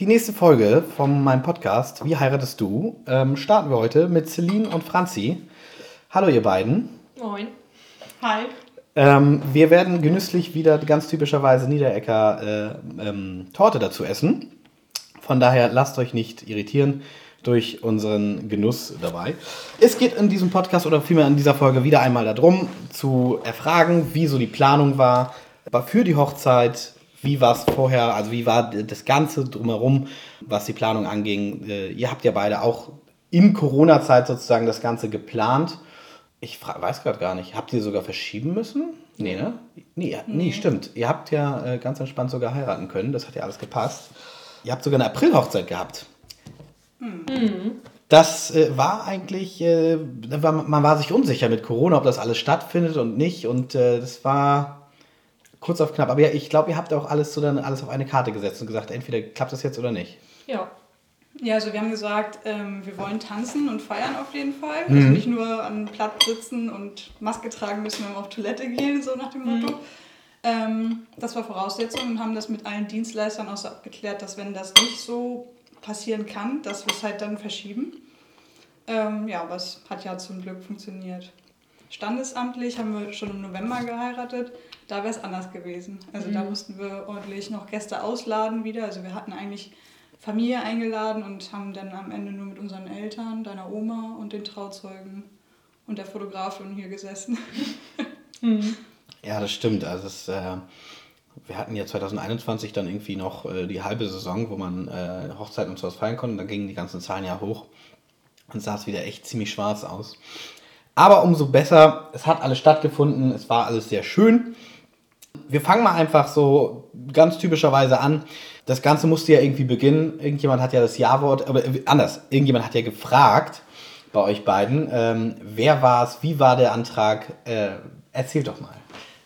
Die nächste Folge von meinem Podcast Wie heiratest du? Ähm, starten wir heute mit Celine und Franzi. Hallo ihr beiden. Moin. Hi. Ähm, wir werden genüsslich wieder ganz typischerweise Niederecker äh, ähm, Torte dazu essen. Von daher lasst euch nicht irritieren durch unseren Genuss dabei. Es geht in diesem Podcast oder vielmehr in dieser Folge wieder einmal darum, zu erfragen, wie so die Planung war für die Hochzeit, wie war es vorher, also wie war das Ganze drumherum, was die Planung anging. Äh, ihr habt ja beide auch in Corona-Zeit sozusagen das Ganze geplant. Ich weiß gerade gar nicht, habt ihr sogar verschieben müssen? Nee, ne? Nee, nee, stimmt. Ihr habt ja äh, ganz entspannt sogar heiraten können, das hat ja alles gepasst. Ihr habt sogar eine April-Hochzeit gehabt. Mhm. Das äh, war eigentlich, äh, man war sich unsicher mit Corona, ob das alles stattfindet und nicht. Und äh, das war kurz auf knapp. Aber ja, ich glaube, ihr habt auch alles so dann alles auf eine Karte gesetzt und gesagt, entweder klappt das jetzt oder nicht. Ja. Ja, also wir haben gesagt, ähm, wir wollen tanzen und feiern auf jeden Fall. Mhm. Also nicht nur am Platz sitzen und Maske tragen müssen, wenn wir auf Toilette gehen, so nach dem Motto. Mhm. Ähm, das war Voraussetzung und haben das mit allen Dienstleistern auch so abgeklärt, dass wenn das nicht so passieren kann, dass wir es halt dann verschieben. Ähm, ja, aber es hat ja zum Glück funktioniert. Standesamtlich haben wir schon im November geheiratet. Da wäre es anders gewesen. Also mhm. da mussten wir ordentlich noch Gäste ausladen wieder. Also wir hatten eigentlich Familie eingeladen und haben dann am Ende nur mit unseren Eltern, deiner Oma und den Trauzeugen und der Fotografin hier gesessen. Mhm. Ja, das stimmt. Also es, äh, wir hatten ja 2021 dann irgendwie noch äh, die halbe Saison, wo man äh, Hochzeiten und sowas feiern konnte. Da gingen die ganzen Zahlen ja hoch und sah es wieder echt ziemlich schwarz aus. Aber umso besser, es hat alles stattgefunden, es war alles sehr schön. Wir fangen mal einfach so ganz typischerweise an. Das Ganze musste ja irgendwie beginnen. Irgendjemand hat ja das Ja-Wort, aber äh, anders, irgendjemand hat ja gefragt bei euch beiden, ähm, wer war es, wie war der Antrag? Äh, erzählt doch mal.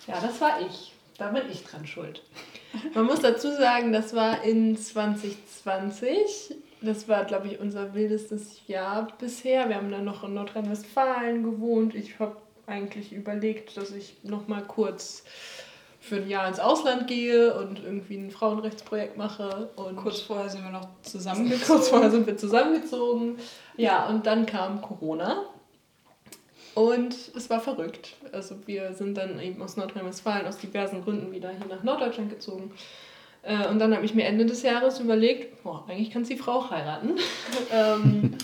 Ja, das war ich. Da bin ich dran schuld. Man muss dazu sagen, das war in 2020. Das war, glaube ich, unser wildestes Jahr bisher. Wir haben dann noch in Nordrhein-Westfalen gewohnt. Ich habe eigentlich überlegt, dass ich noch mal kurz für ein Jahr ins Ausland gehe und irgendwie ein Frauenrechtsprojekt mache. Und kurz vorher sind wir noch zusammengezogen. Kurz vorher sind wir zusammengezogen. Ja, und dann kam Corona. Und es war verrückt. Also wir sind dann eben aus Nordrhein-Westfalen aus diversen Gründen wieder hier nach Norddeutschland gezogen. Äh, und dann habe ich mir Ende des Jahres überlegt, boah, eigentlich kann die Frau heiraten. ähm,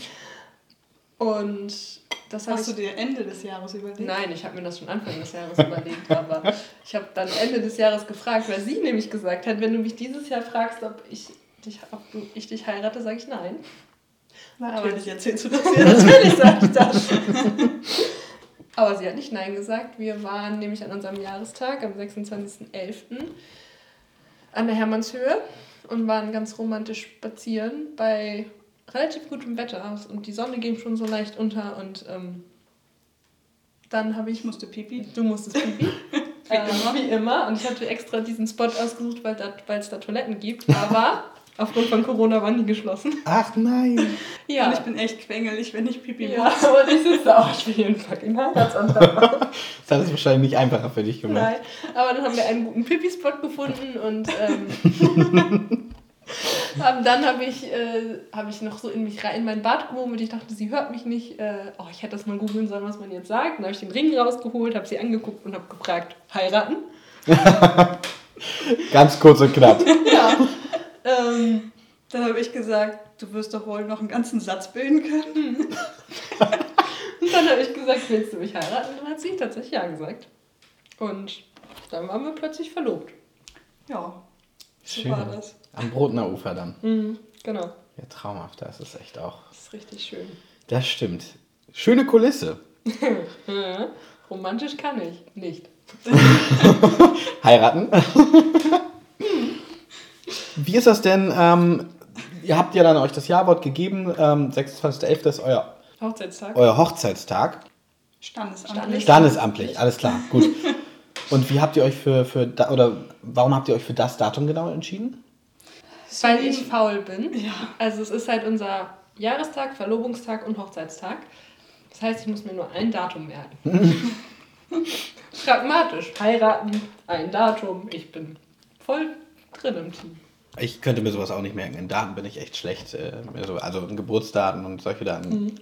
und das Hast du dir Ende des Jahres überlegt? Nein, ich habe mir das schon Anfang des Jahres überlegt. Aber ich habe dann Ende des Jahres gefragt, weil sie nämlich gesagt hat, wenn du mich dieses Jahr fragst, ob ich dich, ob ich dich heirate, sage ich nein. Natürlich erzählst du das ja. Natürlich sage ich das. Aber sie hat nicht Nein gesagt. Wir waren nämlich an unserem Jahrestag am 26.11. an der Hermannshöhe und waren ganz romantisch spazieren bei relativ gutem Wetter. Und die Sonne ging schon so leicht unter und ähm, dann habe ich... Ich musste pipi. Du musstest pipi. wie, ähm, immer. wie immer. Und ich hatte extra diesen Spot ausgesucht, weil es da Toiletten gibt. Aber Aufgrund von Corona waren die geschlossen. Ach nein. Ja. Und ich bin echt quengelig, wenn ich Pipi ja, muss. aber ich sitze auch. Ich will jeden fucking Heiratsantrag. das hat es wahrscheinlich nicht einfacher für dich gemacht. Nein, aber dann haben wir einen guten Pipi-Spot gefunden und ähm, dann habe ich, äh, hab ich noch so in mich rein in mein Bad gemurmelt. Ich dachte, sie hört mich nicht. Äh, oh, ich hätte das mal googeln sollen, was man jetzt sagt. Dann habe ich den Ring rausgeholt, habe sie angeguckt und habe gefragt, heiraten? Ganz kurz und knapp. ja. Ähm, dann habe ich gesagt, du wirst doch wohl noch einen ganzen Satz bilden können. und dann habe ich gesagt, willst du mich heiraten? Und dann hat sie tatsächlich ja gesagt. Und dann waren wir plötzlich verlobt. Ja, so schön. war das. Am Brotner Ufer dann. Mhm, genau. Ja, traumhaft, das ist echt auch. Das ist richtig schön. Das stimmt. Schöne Kulisse. Romantisch kann ich nicht. Heiraten? Wie ist das denn? Ähm, ihr habt ja dann euch das Jawort gegeben. Ähm, 26.11. ist euer Hochzeitstag. Euer Hochzeitstag. Standesamtlich. Standesamtlich, alles klar, gut. Und wie habt ihr euch für, für oder warum habt ihr euch für das Datum genau entschieden? Weil ich faul bin. Ja. Also es ist halt unser Jahrestag, Verlobungstag und Hochzeitstag. Das heißt, ich muss mir nur ein Datum merken. Pragmatisch. Heiraten, ein Datum. Ich bin voll drin im Team. Ich könnte mir sowas auch nicht merken. In Daten bin ich echt schlecht. äh, Also in Geburtsdaten und solche Daten Mhm.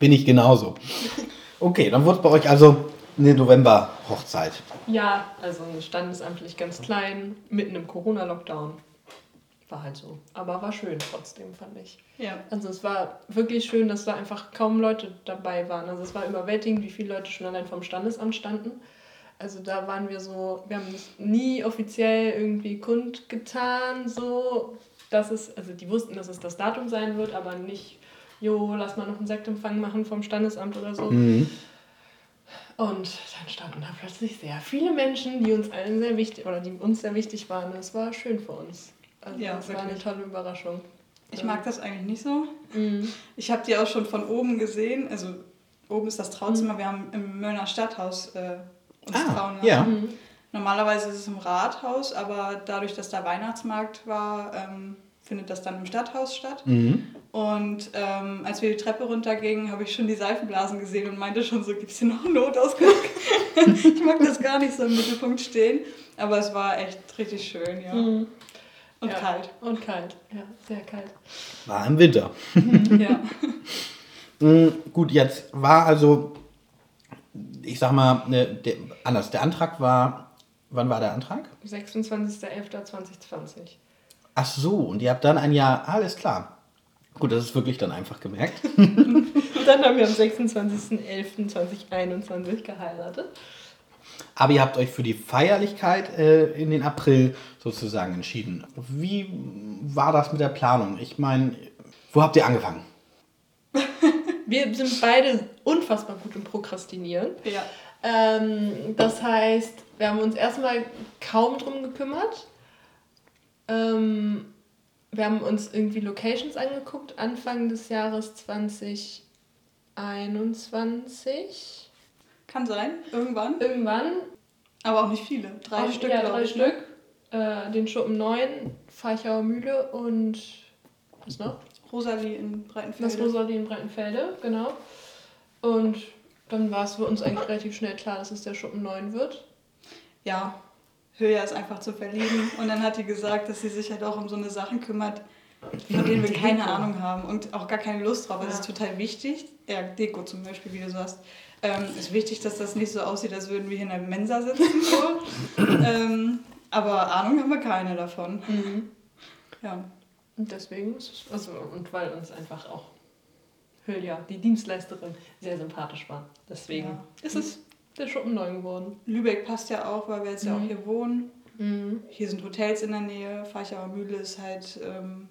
bin ich genauso. Okay, dann wurde bei euch also eine November-Hochzeit. Ja, also standesamtlich ganz klein, mitten im Corona-Lockdown. War halt so. Aber war schön trotzdem, fand ich. Ja. Also es war wirklich schön, dass da einfach kaum Leute dabei waren. Also es war überwältigend, wie viele Leute schon allein vom Standesamt standen. Also da waren wir so, wir haben das nie offiziell irgendwie kundgetan, so, dass es, also die wussten, dass es das Datum sein wird, aber nicht, jo, lass mal noch einen Sektempfang machen vom Standesamt oder so. Mhm. Und dann standen da plötzlich sehr viele Menschen, die uns allen sehr wichtig oder die uns sehr wichtig waren. Das war schön für uns. Also Ja, das war eine tolle Überraschung. Ich mag das eigentlich nicht so. Mhm. Ich habe die auch schon von oben gesehen. Also oben ist das Trauzimmer. Wir haben im Möllner Stadthaus äh, uns Ah, trauen lassen. ja. Mhm. Normalerweise ist es im Rathaus, aber dadurch, dass da Weihnachtsmarkt war, ähm, findet das dann im Stadthaus statt. Mhm. Und ähm, als wir die Treppe runtergingen, habe ich schon die Seifenblasen gesehen und meinte schon so, gibt es hier noch einen Notausgang? ich mag das gar nicht so im Mittelpunkt stehen, aber es war echt richtig schön, ja. Mhm. Und Ja. kalt. Und kalt, ja, sehr kalt. War im Winter. ja. Mhm, gut, jetzt war also, ich sag mal, ne, der, anders. Der Antrag war, wann war der Antrag? 26.11.2020. Ach so, und ihr habt dann ein Jahr, alles klar. Gut, das ist wirklich dann einfach gemerkt. Und dann haben wir am 26.11.2021 geheiratet. Aber ihr habt euch für die Feierlichkeit äh, in den April sozusagen entschieden. Wie war das mit der Planung? Ich meine, wo habt ihr angefangen? Wir sind beide unfassbar gut im Prokrastinieren. ja. Ähm, das heißt, wir haben uns erstmal kaum drum gekümmert. Ähm, wir haben uns irgendwie Locations angeguckt, Anfang des Jahres 2021. Kann sein, irgendwann. Irgendwann. Aber auch nicht viele. Drei Auch- Stück, ja, glaube drei ich. ne? Stück. Äh, den Schuppen 9, Feichauer Mühle und was noch? Rosalie in Das Breitenfeld. Rosalie in Breitenfelde, genau. Und dann war es für uns eigentlich relativ schnell klar, dass es der Schuppen 9 wird. ja, Höja ist einfach zu verlieben. Und dann hat die gesagt, dass sie sich halt auch um so eine Sachen kümmert, von denen wir keine Deko. Ahnung haben und auch gar keine Lust drauf. Das ist total wichtig. Ja, Deko zum Beispiel, wie du sagst. Ähm, ist wichtig, dass das nicht so aussieht, als würden wir hier in der Mensa sitzen. So. ähm, aber Ahnung haben wir keine davon. Ja. Und deswegen ist es, also, und weil uns einfach auch Hülya, die Dienstleisterin, sehr sympathisch war. Deswegen Ja. ist es der Schuppen 9 geworden. Lübeck passt ja auch, weil wir jetzt ja auch Mhm. hier wohnen. Mhm. Hier sind Hotels in der Nähe. Feichauer Mühle ist halt ähm,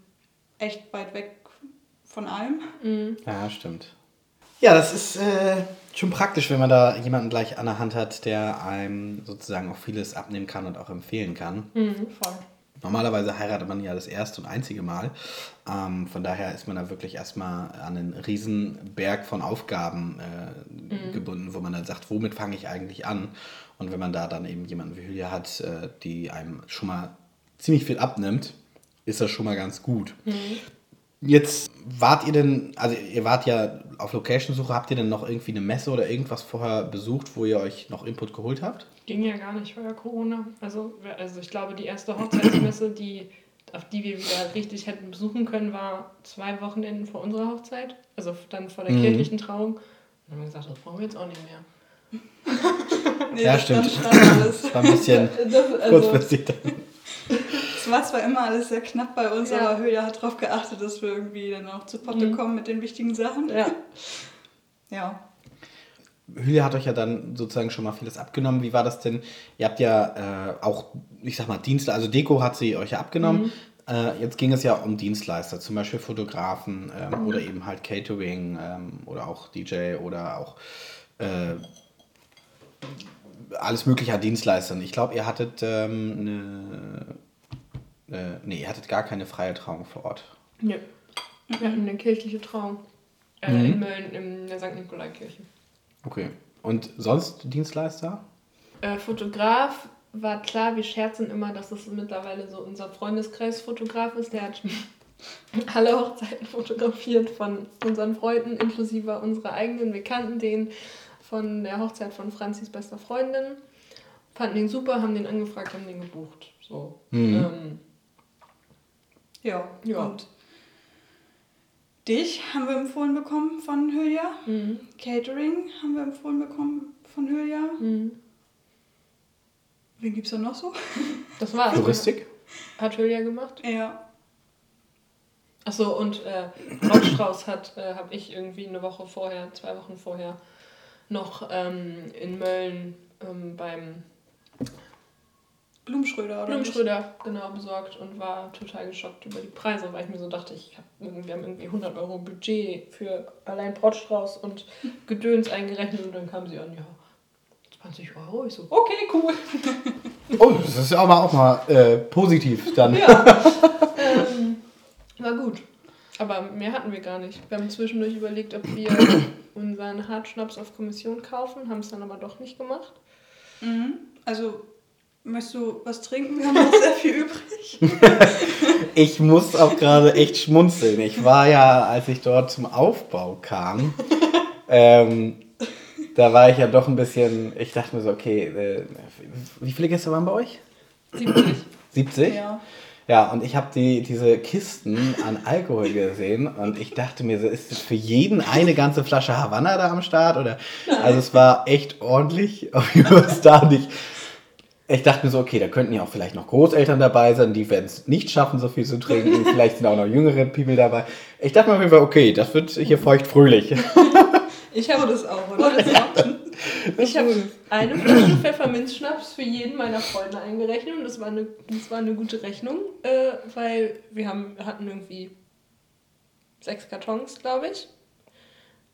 echt weit weg von allem. Mhm. Ja, stimmt. Ja, das ist äh, schon praktisch, wenn man da jemanden gleich an der Hand hat, der einem sozusagen auch vieles abnehmen kann und auch empfehlen kann. Mhm. Voll. Normalerweise heiratet man ja das erste und einzige Mal. Ähm, von daher ist man da wirklich erstmal an einen riesen Berg von Aufgaben äh, gebunden, wo man dann sagt, womit fange ich eigentlich an? Und wenn man da dann eben jemanden wie Julia hat, äh, die einem schon mal ziemlich viel abnimmt, ist das schon mal ganz gut. Jetzt wart ihr denn, also ihr wart ja auf Location-Suche, habt ihr denn noch irgendwie eine Messe oder irgendwas vorher besucht, wo ihr euch noch Input geholt habt? Ging ja gar nicht, ja Corona. Also, also ich glaube, die erste Hochzeitsmesse, die, auf die wir wieder richtig hätten besuchen können, war zwei Wochenenden vor unserer Hochzeit. Also dann vor der Mhm. kirchlichen Trauung. Und dann haben wir gesagt, das brauchen wir jetzt auch nicht mehr. Nee, Ja, das stimmt. Das war ein bisschen Das, also, kurzfristig. dann. Es war zwar immer alles sehr knapp bei uns, Ja. aber Höja hat darauf geachtet, dass wir irgendwie dann auch zu Potte Mhm. kommen mit den wichtigen Sachen. ja. Ja. Julia hat euch ja dann sozusagen schon mal vieles abgenommen. Wie war das denn? Ihr habt ja äh, auch, ich sag mal, Dienste, also Deko hat sie euch ja abgenommen. Äh, jetzt ging es ja um Dienstleister, zum Beispiel Fotografen ähm, oder eben halt Catering ähm, oder auch DJ oder auch äh, alles mögliche an Dienstleistern. Ich glaube, ihr hattet ähm, eine, äh, nee, ihr hattet gar keine freie Trauung vor Ort. ja. Wir hatten eine kirchliche Trauung. Äh, Mhm. In Mölln, in der St. Nikolaikirche. Okay. Und sonst Dienstleister? Äh, Fotograf war klar, wir scherzen immer, dass es mittlerweile so unser Freundeskreis-Fotograf ist. Der hat alle Hochzeiten fotografiert von unseren Freunden, inklusive unserer eigenen. Wir kannten den von der Hochzeit von Franzis bester Freundin, fanden ihn super, haben den angefragt, haben den gebucht. So. Mhm. Ähm, Ja. Ja. Und dich haben wir empfohlen bekommen von Hülya. Mhm. Catering haben wir empfohlen bekommen von Hülya. Mhm. Wen gibt's da noch so? Das war's. Touristik? Hat Julia gemacht. Ja. Achso, und äh, Brautstrauß hat, äh, habe ich irgendwie eine Woche vorher, zwei Wochen vorher, noch ähm, in Mölln ähm, beim Blumenschröder oder Blumenschröder genau besorgt und war total geschockt über die Preise, weil ich mir so dachte, ich hab, wir haben irgendwie 100 Euro Budget für allein Brautstrauß und Gedöns eingerechnet und dann kam sie an, ja, 20 Euro. Ich so, okay, cool. Oh, das ist aber auch mal äh, positiv dann. Ja, ähm, war gut. Aber mehr hatten wir gar nicht. Wir haben zwischendurch überlegt, ob wir unseren Hartschnaps auf Kommission kaufen, haben es dann aber doch nicht gemacht. Mhm. Also, möchtest du was trinken? Wir haben noch sehr viel übrig. Ich muss auch gerade echt schmunzeln. Ich war ja, als ich dort zum Aufbau kam, ähm, da war ich ja doch ein bisschen, ich dachte mir so, okay, äh, wie viele Gäste waren bei euch? 70. 70? Ja. Ja, und ich habe die, diese Kisten an Alkohol gesehen und ich dachte mir, so, ist das für jeden eine ganze Flasche Havanna da am Start? Oder? Also es war echt ordentlich, weiß da nicht. Ich dachte mir so, okay, da könnten ja auch vielleicht noch Großeltern dabei sein, die werden es nicht schaffen, so viel zu trinken. Vielleicht sind auch noch jüngere People dabei. Ich dachte mir auf jeden Fall, okay, das wird hier feucht fröhlich. Ich habe das auch, oder? Ich habe eine Flasche Pfefferminzschnaps für jeden meiner Freunde eingerechnet und das war eine, das war eine gute Rechnung, äh, weil wir haben, hatten irgendwie sechs Kartons, glaube ich.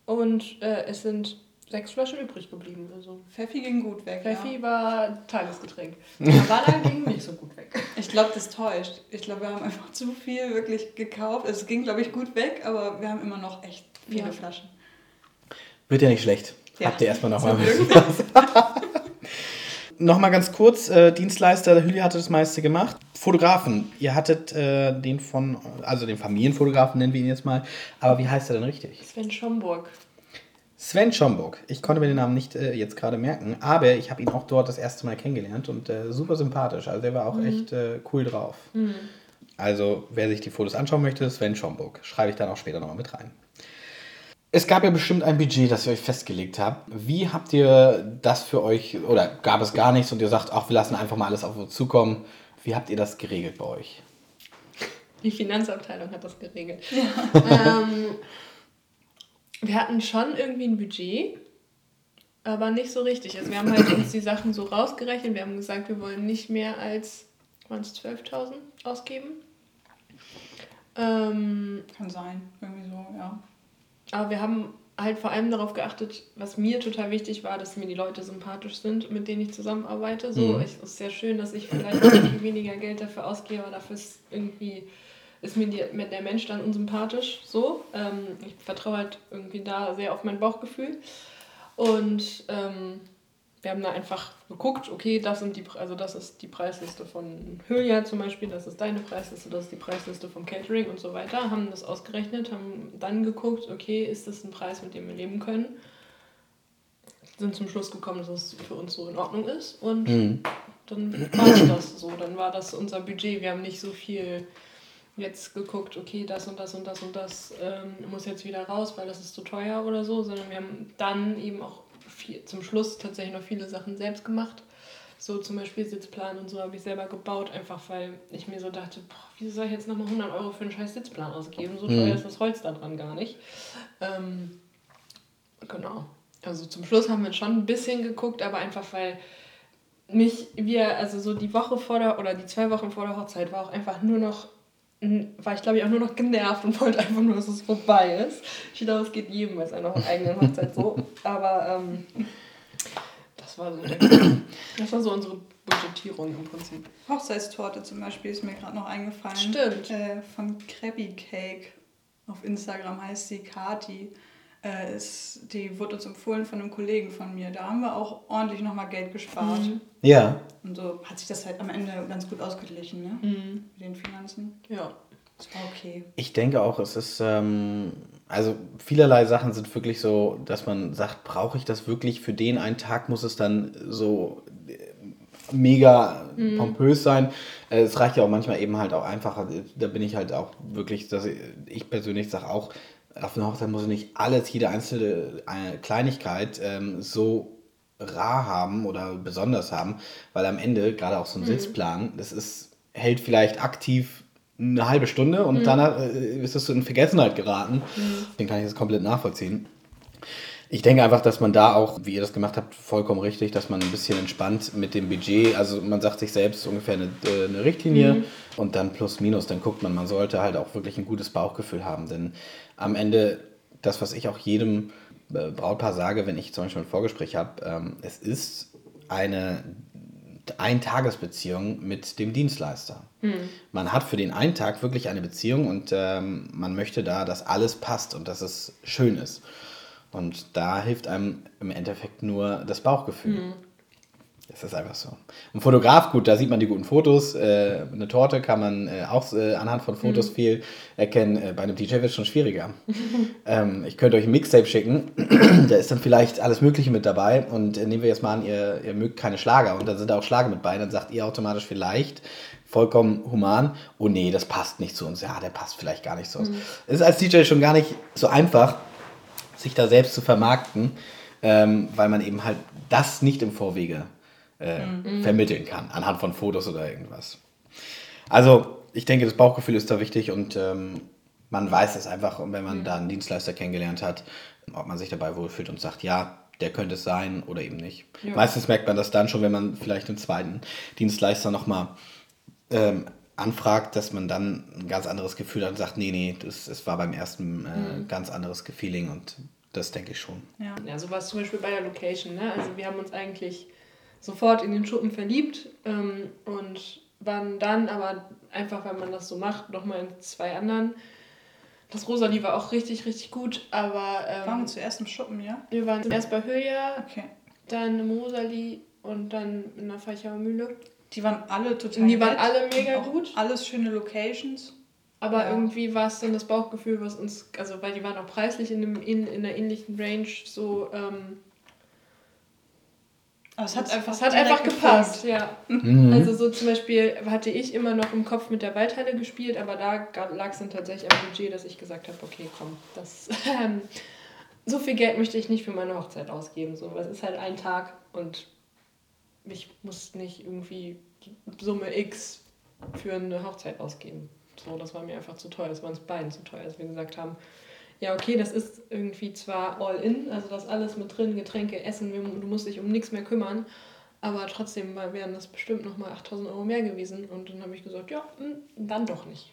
Und äh, es sind sechs Flaschen übrig geblieben. Also Pfeffi ging gut weg. Pfeffi war Tagesgetränk. Havana ging nicht so gut weg. Ja. Ich glaube, das täuscht. Ich glaube, wir haben einfach zu viel wirklich gekauft. Es ging, glaube ich, gut weg, aber wir haben immer noch echt viele Ja. Flaschen. Wird ja nicht schlecht. Ja. Habt ihr erstmal nochmal Zum Nochmal ganz kurz, äh, Dienstleister, der Hülli hatte das meiste gemacht. Fotografen, ihr hattet äh, den von, also den Familienfotografen nennen wir ihn jetzt mal, aber wie heißt er denn richtig? Sven Schomburg. Sven Schomburg. Ich konnte mir den Namen nicht äh, jetzt gerade merken, aber ich habe ihn auch dort das erste Mal kennengelernt und äh, super sympathisch. Also der war auch echt äh, cool drauf. Also wer sich die Fotos anschauen möchte, Sven Schomburg. Schreibe ich dann auch später nochmal mit rein. Es gab ja bestimmt ein Budget, das ihr euch festgelegt habt. Wie habt ihr das für euch, oder gab es gar nichts und ihr sagt, ach, wir lassen einfach mal alles auf uns zukommen. Wie habt ihr das geregelt bei euch? Die Finanzabteilung hat das geregelt. ähm, wir hatten schon irgendwie ein Budget, aber nicht so richtig. Also wir haben halt uns die Sachen so rausgerechnet. Wir haben gesagt, wir wollen nicht mehr als waren es 12.000 ausgeben. Ähm, Kann sein. Irgendwie so, ja. aber wir haben halt vor allem darauf geachtet, was mir total wichtig war, dass mir die Leute sympathisch sind, mit denen ich zusammenarbeite. So, Mhm. es ist sehr schön, dass ich vielleicht irgendwie weniger Geld dafür ausgebe, aber dafür ist irgendwie ist mir, die, der Mensch dann unsympathisch. So, ähm, ich vertraue halt irgendwie da sehr auf mein Bauchgefühl und ähm, wir haben da einfach geguckt, okay, das sind die, also das ist die Preisliste von Hülya zum Beispiel, das ist deine Preisliste, das ist die Preisliste vom Catering und so weiter, haben das ausgerechnet, haben dann geguckt, okay, ist das ein Preis, mit dem wir leben können? Sind zum Schluss gekommen, dass es für uns so in Ordnung ist und Mhm. dann war das so, dann war das unser Budget. Wir haben nicht so viel jetzt geguckt, okay, das und das und das und das ähm, muss jetzt wieder raus, weil das ist zu teuer oder so, sondern wir haben dann eben auch viel, zum Schluss tatsächlich noch viele Sachen selbst gemacht. So zum Beispiel Sitzplan und so habe ich selber gebaut, einfach weil ich mir so dachte, boah, wieso soll ich jetzt nochmal 100 Euro für einen scheiß Sitzplan ausgeben? So teuer Mhm. ist das Holz da dran gar nicht. Ähm, genau. Also zum Schluss haben wir schon ein bisschen geguckt, aber einfach weil mich, wir, also so die Woche vor der, oder die zwei Wochen vor der Hochzeit war auch einfach nur noch, war ich glaube ich auch nur noch genervt und wollte einfach nur, dass es vorbei ist. Ich glaube, es geht jedem bei seiner eigenen Hochzeit so, aber ähm, das war so, das war so unsere Budgetierung im Prinzip. Hochzeitstorte zum Beispiel ist mir gerade noch eingefallen. Stimmt. Äh, von Krabby Cake. Auf Instagram heißt sie Kati. Äh, ist, die wurde uns empfohlen von einem Kollegen von mir. Da haben wir auch ordentlich nochmal Geld gespart. Mhm. Ja. Und so hat sich das halt am Ende ganz gut ausgeglichen, ne? Mhm. Mit den Finanzen. Ja. Das war okay. Ich denke auch, es ist, ähm, also vielerlei Sachen sind wirklich so, dass man sagt, brauche ich das wirklich für den einen Tag, muss es dann so äh, mega mhm. pompös sein. Äh, es reicht ja auch manchmal eben halt auch einfacher. Da bin ich halt auch wirklich, dass ich persönlich sage auch, auf einer Hochzeit muss nicht alles, jede einzelne Kleinigkeit ähm, so rar haben oder besonders haben, weil am Ende, gerade auch so ein mhm. Sitzplan, das ist, hält vielleicht aktiv eine halbe Stunde und mhm. danach äh, ist es in Vergessenheit geraten. Mhm. Den kann ich das komplett nachvollziehen. Ich denke einfach, dass man da auch, wie ihr das gemacht habt, vollkommen richtig, dass man ein bisschen entspannt mit dem Budget, also man sagt sich selbst ungefähr eine, äh, eine Richtlinie mhm. und dann plus minus, dann guckt man, man sollte halt auch wirklich ein gutes Bauchgefühl haben, denn am Ende, das, was ich auch jedem äh, Brautpaar sage, wenn ich zum Beispiel ein Vorgespräch habe, ähm, es ist eine Eintagesbeziehung mit dem Dienstleister. Mhm. Man hat für den einen Tag wirklich eine Beziehung und ähm, man möchte da, dass alles passt und dass es schön ist. Und da hilft einem im Endeffekt nur das Bauchgefühl. Mhm. Das ist einfach so. Ein Fotograf, gut, da sieht man die guten Fotos. Äh, eine Torte kann man äh, auch äh, anhand von Fotos mhm. viel erkennen. Äh, bei einem DJ wird es schon schwieriger. ähm, ich könnte euch ein Mixtape schicken. da ist dann vielleicht alles Mögliche mit dabei. Und äh, nehmen wir jetzt mal an, ihr, ihr mögt keine Schlager. Und dann sind da auch Schlager mit bei. Dann sagt ihr automatisch vielleicht, vollkommen human, oh nee, das passt nicht zu uns. Ja, der passt vielleicht gar nicht zu uns. Mhm. Es ist als DJ schon gar nicht so einfach sich da selbst zu vermarkten, ähm, weil man eben halt das nicht im Vorwege äh, mhm. vermitteln kann, anhand von Fotos oder irgendwas. Also, ich denke, das Bauchgefühl ist da wichtig und ähm, man weiß es einfach, wenn man mhm. da einen Dienstleister kennengelernt hat, ob man sich dabei wohlfühlt und sagt, ja, der könnte es sein oder eben nicht. Ja. Meistens merkt man das dann schon, wenn man vielleicht einen zweiten Dienstleister nochmal ähm, anfragt, dass man dann ein ganz anderes Gefühl hat und sagt, nee, nee, das, das war beim ersten äh, mhm. ganz anderes Feeling und das denke ich schon. Ja, ja so war es zum Beispiel bei der Location. Ne? Also wir haben uns eigentlich sofort in den Schuppen verliebt ähm, und waren dann aber einfach, weil man das so macht, nochmal in zwei anderen. Das Rosalie war auch richtig, richtig gut, aber... Ähm, waren wir zuerst im Schuppen, ja? Wir waren erst bei Hülya, okay. dann im Rosalie und dann in der Feichauer Mühle. Die waren alle total Die waren alle mega gut. Alles schöne Locations. Aber ja. irgendwie war es dann das Bauchgefühl, was uns, also weil die waren auch preislich in, einem, in, in einer ähnlichen Range so. Ähm, aber es hat einfach, es hat einfach gepasst, ja. Mhm. Also so zum Beispiel hatte ich immer noch im Kopf mit der Waldhalle gespielt, aber da lag es dann tatsächlich am Budget, dass ich gesagt habe, okay, komm, das ähm, so viel Geld möchte ich nicht für meine Hochzeit ausgeben. So, es ist halt ein Tag und ich muss nicht irgendwie Summe X für eine Hochzeit ausgeben. So, das war mir einfach zu teuer. Das war uns beiden zu teuer, dass wir gesagt haben, ja, okay, das ist irgendwie zwar all in, also das alles mit drin, Getränke, Essen, du musst dich um nichts mehr kümmern, aber trotzdem wären das bestimmt nochmal 8000 Euro mehr gewesen. Und dann habe ich gesagt, ja, hm, dann doch nicht.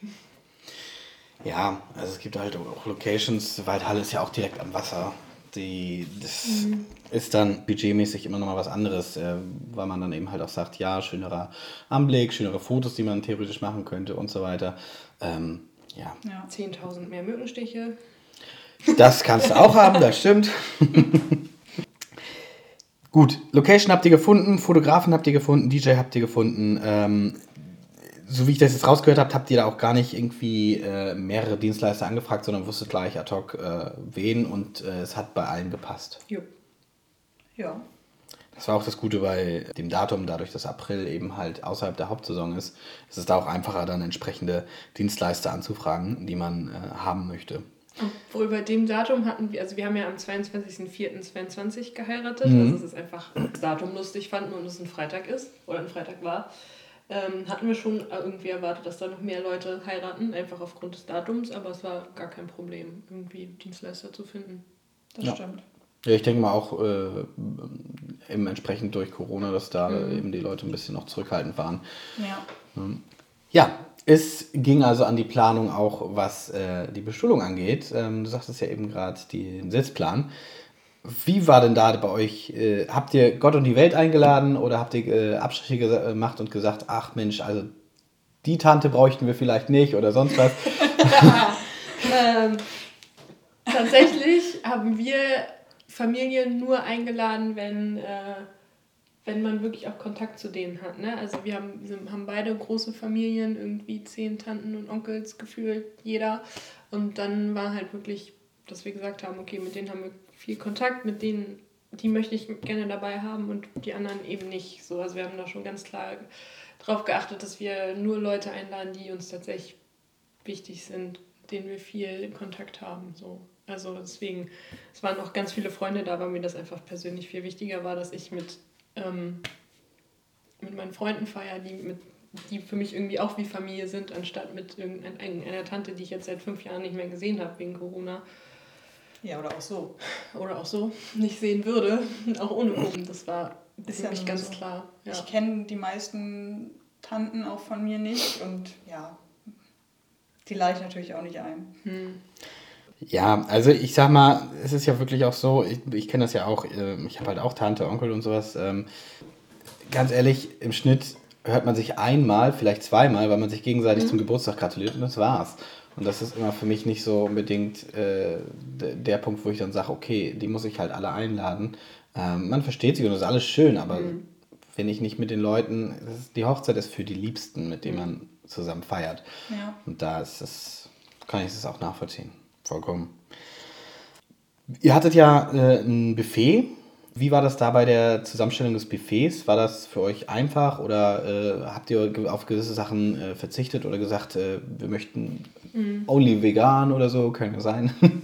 Ja, also es gibt halt auch Locations, Waldhalle ist ja auch direkt am Wasser die, das mhm. ist dann budgetmäßig immer noch mal was anderes, äh, weil man dann eben halt auch sagt, ja, schönerer Anblick, schönere Fotos, die man theoretisch machen könnte und so weiter. Ähm, ja. ja. 10.000 mehr Mückenstiche. Das kannst du auch haben, das stimmt. Gut, Location habt ihr gefunden, Fotografen habt ihr gefunden, DJ habt ihr gefunden. Ähm, so wie ich das jetzt rausgehört habe, habt ihr da auch gar nicht irgendwie äh, mehrere Dienstleister angefragt, sondern wusstet gleich ad hoc äh, wen und äh, es hat bei allen gepasst. Jo. Ja. Das war auch das Gute bei dem Datum, dadurch, dass April eben halt außerhalb der Hauptsaison ist, ist es da auch einfacher, dann entsprechende Dienstleister anzufragen, die man äh, haben möchte. Obwohl bei dem Datum hatten wir, also wir haben ja am 22.04.22 geheiratet, mhm. also es ist einfach das Datum lustig fanden und es ein Freitag ist oder ein Freitag war ähm, hatten wir schon irgendwie erwartet, dass da noch mehr Leute heiraten, einfach aufgrund des Datums, aber es war gar kein Problem, irgendwie Dienstleister zu finden. Das ja. stimmt. Ja, ich denke mal auch äh, eben entsprechend durch Corona, dass da mhm. eben die Leute ein bisschen noch zurückhaltend waren. Ja. Ja, es ging also an die Planung auch, was äh, die Bestuhlung angeht. Ähm, du sagtest ja eben gerade den Sitzplan. Wie war denn da bei euch? Äh, habt ihr Gott und die Welt eingeladen oder habt ihr äh, Abstriche gemacht und gesagt, ach Mensch, also die Tante bräuchten wir vielleicht nicht oder sonst was? ähm, tatsächlich haben wir Familien nur eingeladen, wenn, äh, wenn man wirklich auch Kontakt zu denen hat. Ne? Also wir haben, wir haben beide große Familien, irgendwie zehn Tanten und Onkels gefühlt, jeder. Und dann war halt wirklich, dass wir gesagt haben, okay, mit denen haben wir viel Kontakt, mit denen die möchte ich gerne dabei haben und die anderen eben nicht. So, also wir haben da schon ganz klar darauf geachtet, dass wir nur Leute einladen, die uns tatsächlich wichtig sind, denen wir viel Kontakt haben. So. Also deswegen, es waren auch ganz viele Freunde da, weil mir das einfach persönlich viel wichtiger war, dass ich mit, ähm, mit meinen Freunden feiere, die, mit, die für mich irgendwie auch wie Familie sind, anstatt mit irgendeiner Tante, die ich jetzt seit fünf Jahren nicht mehr gesehen habe wegen Corona. Ja, oder auch so. Oder auch so nicht sehen würde, auch ohne Gruppen. Das war ist für mich ganz so. klar. Ja. Ich kenne die meisten Tanten auch von mir nicht und ja, die lade ich natürlich auch nicht ein. Hm. Ja, also ich sag mal, es ist ja wirklich auch so, ich, ich kenne das ja auch, ähm, ich habe halt auch Tante, Onkel und sowas. Ähm, ganz ehrlich, im Schnitt hört man sich einmal, vielleicht zweimal, weil man sich gegenseitig mhm. zum Geburtstag gratuliert und das war's. Und das ist immer für mich nicht so unbedingt äh, der Punkt, wo ich dann sage, okay, die muss ich halt alle einladen. Ähm, man versteht sich und das ist alles schön, aber mhm. wenn ich nicht mit den Leuten, ist, die Hochzeit ist für die Liebsten, mit denen man zusammen feiert. Ja. Und da ist es, kann ich es auch nachvollziehen. Vollkommen. Ihr hattet ja äh, ein Buffet. Wie war das da bei der Zusammenstellung des Buffets? War das für euch einfach oder äh, habt ihr auf gewisse Sachen äh, verzichtet oder gesagt, äh, wir möchten mhm. only vegan oder so? Kann ja sein.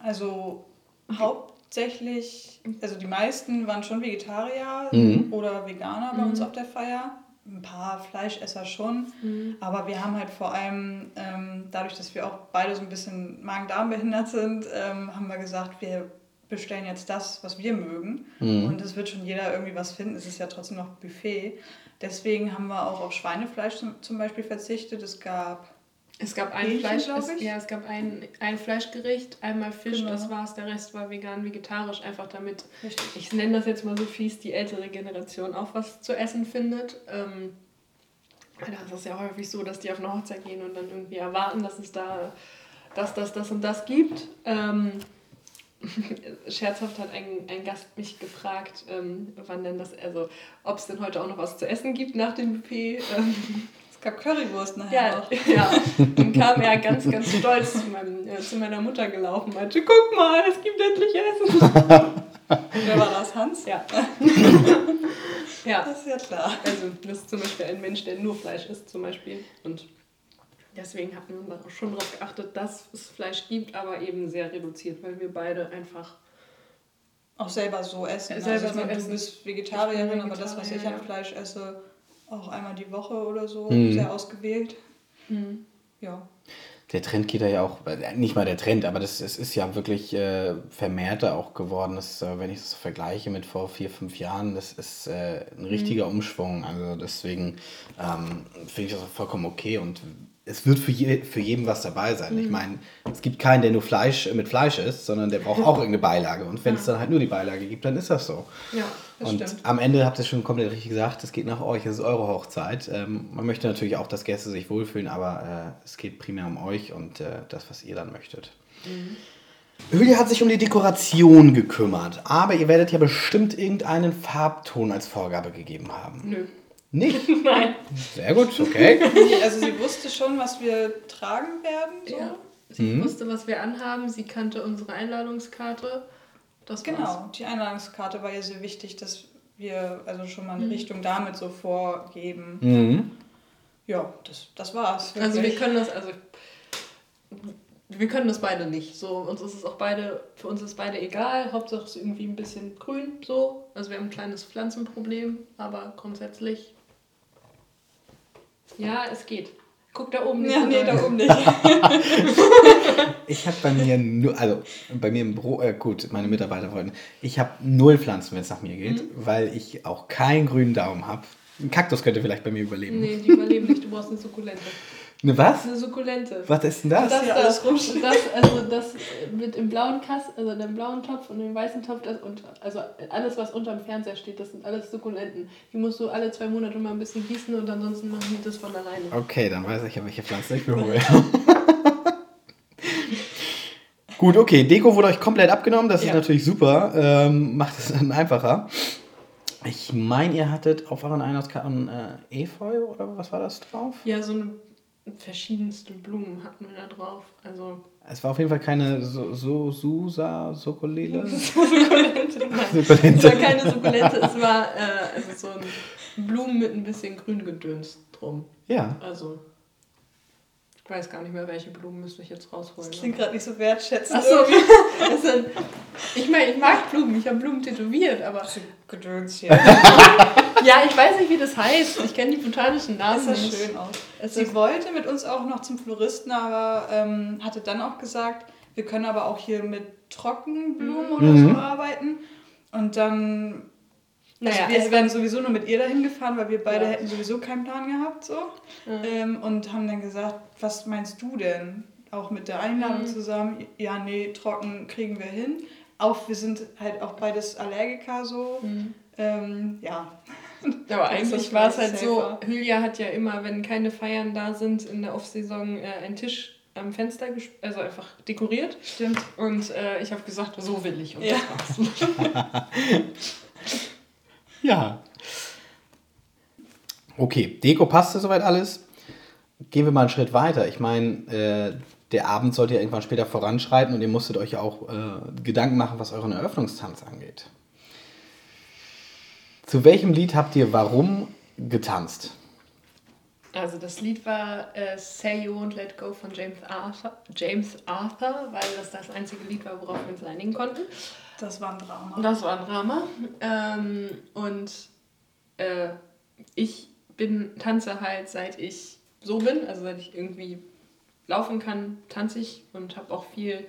Also hauptsächlich, also die meisten waren schon Vegetarier mhm. oder Veganer bei mhm. uns auf der Feier ein paar Fleischesser schon, mhm. aber wir haben halt vor allem, ähm, dadurch, dass wir auch beide so ein bisschen Magen-Darm behindert sind, ähm, haben wir gesagt, wir bestellen jetzt das, was wir mögen. Mhm. Und es wird schon jeder irgendwie was finden. Es ist ja trotzdem noch Buffet. Deswegen haben wir auch auf Schweinefleisch zum, zum Beispiel verzichtet. Es gab es gab ein Hähnchen, Fleisch, es, ja, es gab ein, ein Fleischgericht, einmal Fisch, genau. das war's, der Rest war vegan, vegetarisch, einfach damit, Richtig. ich nenne das jetzt mal so fies, die ältere Generation auch was zu essen findet. Ähm, das ist ja häufig so, dass die auf eine Hochzeit gehen und dann irgendwie erwarten, dass es da das, das, das und das gibt. Ähm, scherzhaft hat ein, ein Gast mich gefragt, ähm, wann denn das, also ob es denn heute auch noch was zu essen gibt nach dem Buffet. Ähm, gab Currywurst nachher ja, auch. Ja, dann kam er ganz, ganz stolz zu, meinem, äh, zu meiner Mutter gelaufen und meinte, guck mal, es gibt endlich Essen. Wer war das, Hans? Ja. ja. Das ist ja klar. Also das ist zum Beispiel ein Mensch, der nur Fleisch isst zum Beispiel. Und deswegen hatten wir auch schon darauf geachtet, dass es Fleisch gibt, aber eben sehr reduziert, weil wir beide einfach auch selber so essen. Ja, selber also ich meine, du bist Vegetarierin, aber das, was ich an Fleisch esse, auch einmal die Woche oder so, mhm. sehr ausgewählt. Mhm. Ja. Der Trend geht da ja auch, äh, nicht mal der Trend, aber das, das ist ja wirklich äh, vermehrter auch geworden. Das, äh, wenn ich das vergleiche mit vor vier, fünf Jahren, das ist äh, ein richtiger mhm. Umschwung. Also deswegen ähm, finde ich das auch vollkommen okay und es wird für, je, für jeden was dabei sein. Mhm. Ich meine, es gibt keinen, der nur Fleisch mit Fleisch isst, sondern der braucht auch irgendeine Beilage. Und wenn ja. es dann halt nur die Beilage gibt, dann ist das so. Ja, das und stimmt. am Ende habt ihr schon komplett richtig gesagt, es geht nach euch, es ist eure Hochzeit. Ähm, man möchte natürlich auch, dass Gäste sich wohlfühlen, aber äh, es geht primär um euch und äh, das, was ihr dann möchtet. Mhm. Julia hat sich um die Dekoration gekümmert, aber ihr werdet ja bestimmt irgendeinen Farbton als Vorgabe gegeben haben. Nö. Nicht? Nein. Sehr gut, okay. also sie wusste schon, was wir tragen werden. So. Ja. Sie mhm. wusste, was wir anhaben. Sie kannte unsere Einladungskarte. Das genau, war's. die Einladungskarte war ihr sehr wichtig, dass wir also schon mal eine mhm. Richtung damit so vorgeben. Mhm. Ja, das, das war's. Wirklich. Also wir können das, also wir können das beide nicht. So, uns ist es auch beide, für uns ist beide egal. Hauptsache es ist irgendwie ein bisschen grün, so. Also wir haben ein kleines Pflanzenproblem, aber grundsätzlich ja, es geht. Guck da oben nicht. Ja, nee, da oben nicht. ich habe bei mir nur, also bei mir im Büro, äh, gut, meine Mitarbeiter wollten, ich habe null Pflanzen, wenn es nach mir geht, mhm. weil ich auch keinen grünen Daumen habe. Ein Kaktus könnte vielleicht bei mir überleben. Nee, die überleben nicht, du brauchst eine Sukkulente. Eine was? Eine Sukkulente. Was ist denn das? Das, das, alles das, also das mit im blauen Kass, also dem blauen Topf und dem weißen Topf, das und also alles, was unterm Fernseher steht, das sind alles Sukkulenten. Die musst du alle zwei Monate mal ein bisschen gießen und ansonsten machen die das von alleine. Okay, dann weiß ich ja, welche Pflanze ich mir hole. Gut, okay, Deko wurde euch komplett abgenommen, das ja. ist natürlich super, ähm, macht es dann einfacher. Ich meine, ihr hattet auf euren Einladungskarten äh, Efeu oder was war das drauf? Ja, so eine verschiedenste Blumen hatten wir da drauf. Also Es war auf jeden Fall keine so, so Susa, Sokolele. Sukkulente. Nein, es war keine Sukkulente, es war äh, also so ein Blumen mit ein bisschen Grüngedöns drum. Ja. Also, ich weiß gar nicht mehr, welche Blumen müsste ich jetzt rausholen. Das klingt gerade nicht so wertschätzend. Achso, sind, ich meine, ich mag Blumen, ich habe Blumen tätowiert, aber Gedöns hier. Ja, ich weiß nicht, wie das heißt. Ich kenne die botanischen Namen sah nicht. schön aus. Es Sie wollte mit uns auch noch zum Floristen, aber ähm, hatte dann auch gesagt, wir können aber auch hier mit Trockenblumen oder Mhm. so arbeiten. Und dann, naja, also wir es wären sowieso nur mit ihr dahin gefahren, weil wir beide Ja. hätten sowieso keinen Plan gehabt. So. Ja. Ähm, und haben dann gesagt, was meinst du denn? Auch mit der Einladung Mhm. zusammen. Ja, nee, trocken kriegen wir hin. Auch wir sind halt auch beides Allergiker so. Mhm. Ähm, ja. Aber Das eigentlich war es halt so, safer. Hülya hat ja immer, wenn keine Feiern da sind, in der Off-Saison äh, einen Tisch am Fenster, also einfach dekoriert. Stimmt. Und äh, ich habe gesagt, so will ich. Und Ja. das war's. Ja. Okay, Deko passte soweit alles. Gehen wir mal einen Schritt weiter. Ich meine, äh, der Abend sollte ja irgendwann später voranschreiten und ihr musstet euch ja auch äh, Gedanken machen, was euren Eröffnungstanz angeht. Zu welchem Lied habt ihr warum getanzt? Also das Lied war äh, Say You Won't Let Go von James Arthur, James Arthur, weil das das einzige Lied war, worauf wir uns einigen konnten. Das war ein Drama. Und das war ein Drama. Ähm, und äh, ich bin, tanze halt seit ich so bin, also seit ich irgendwie laufen kann, tanze ich und habe auch viel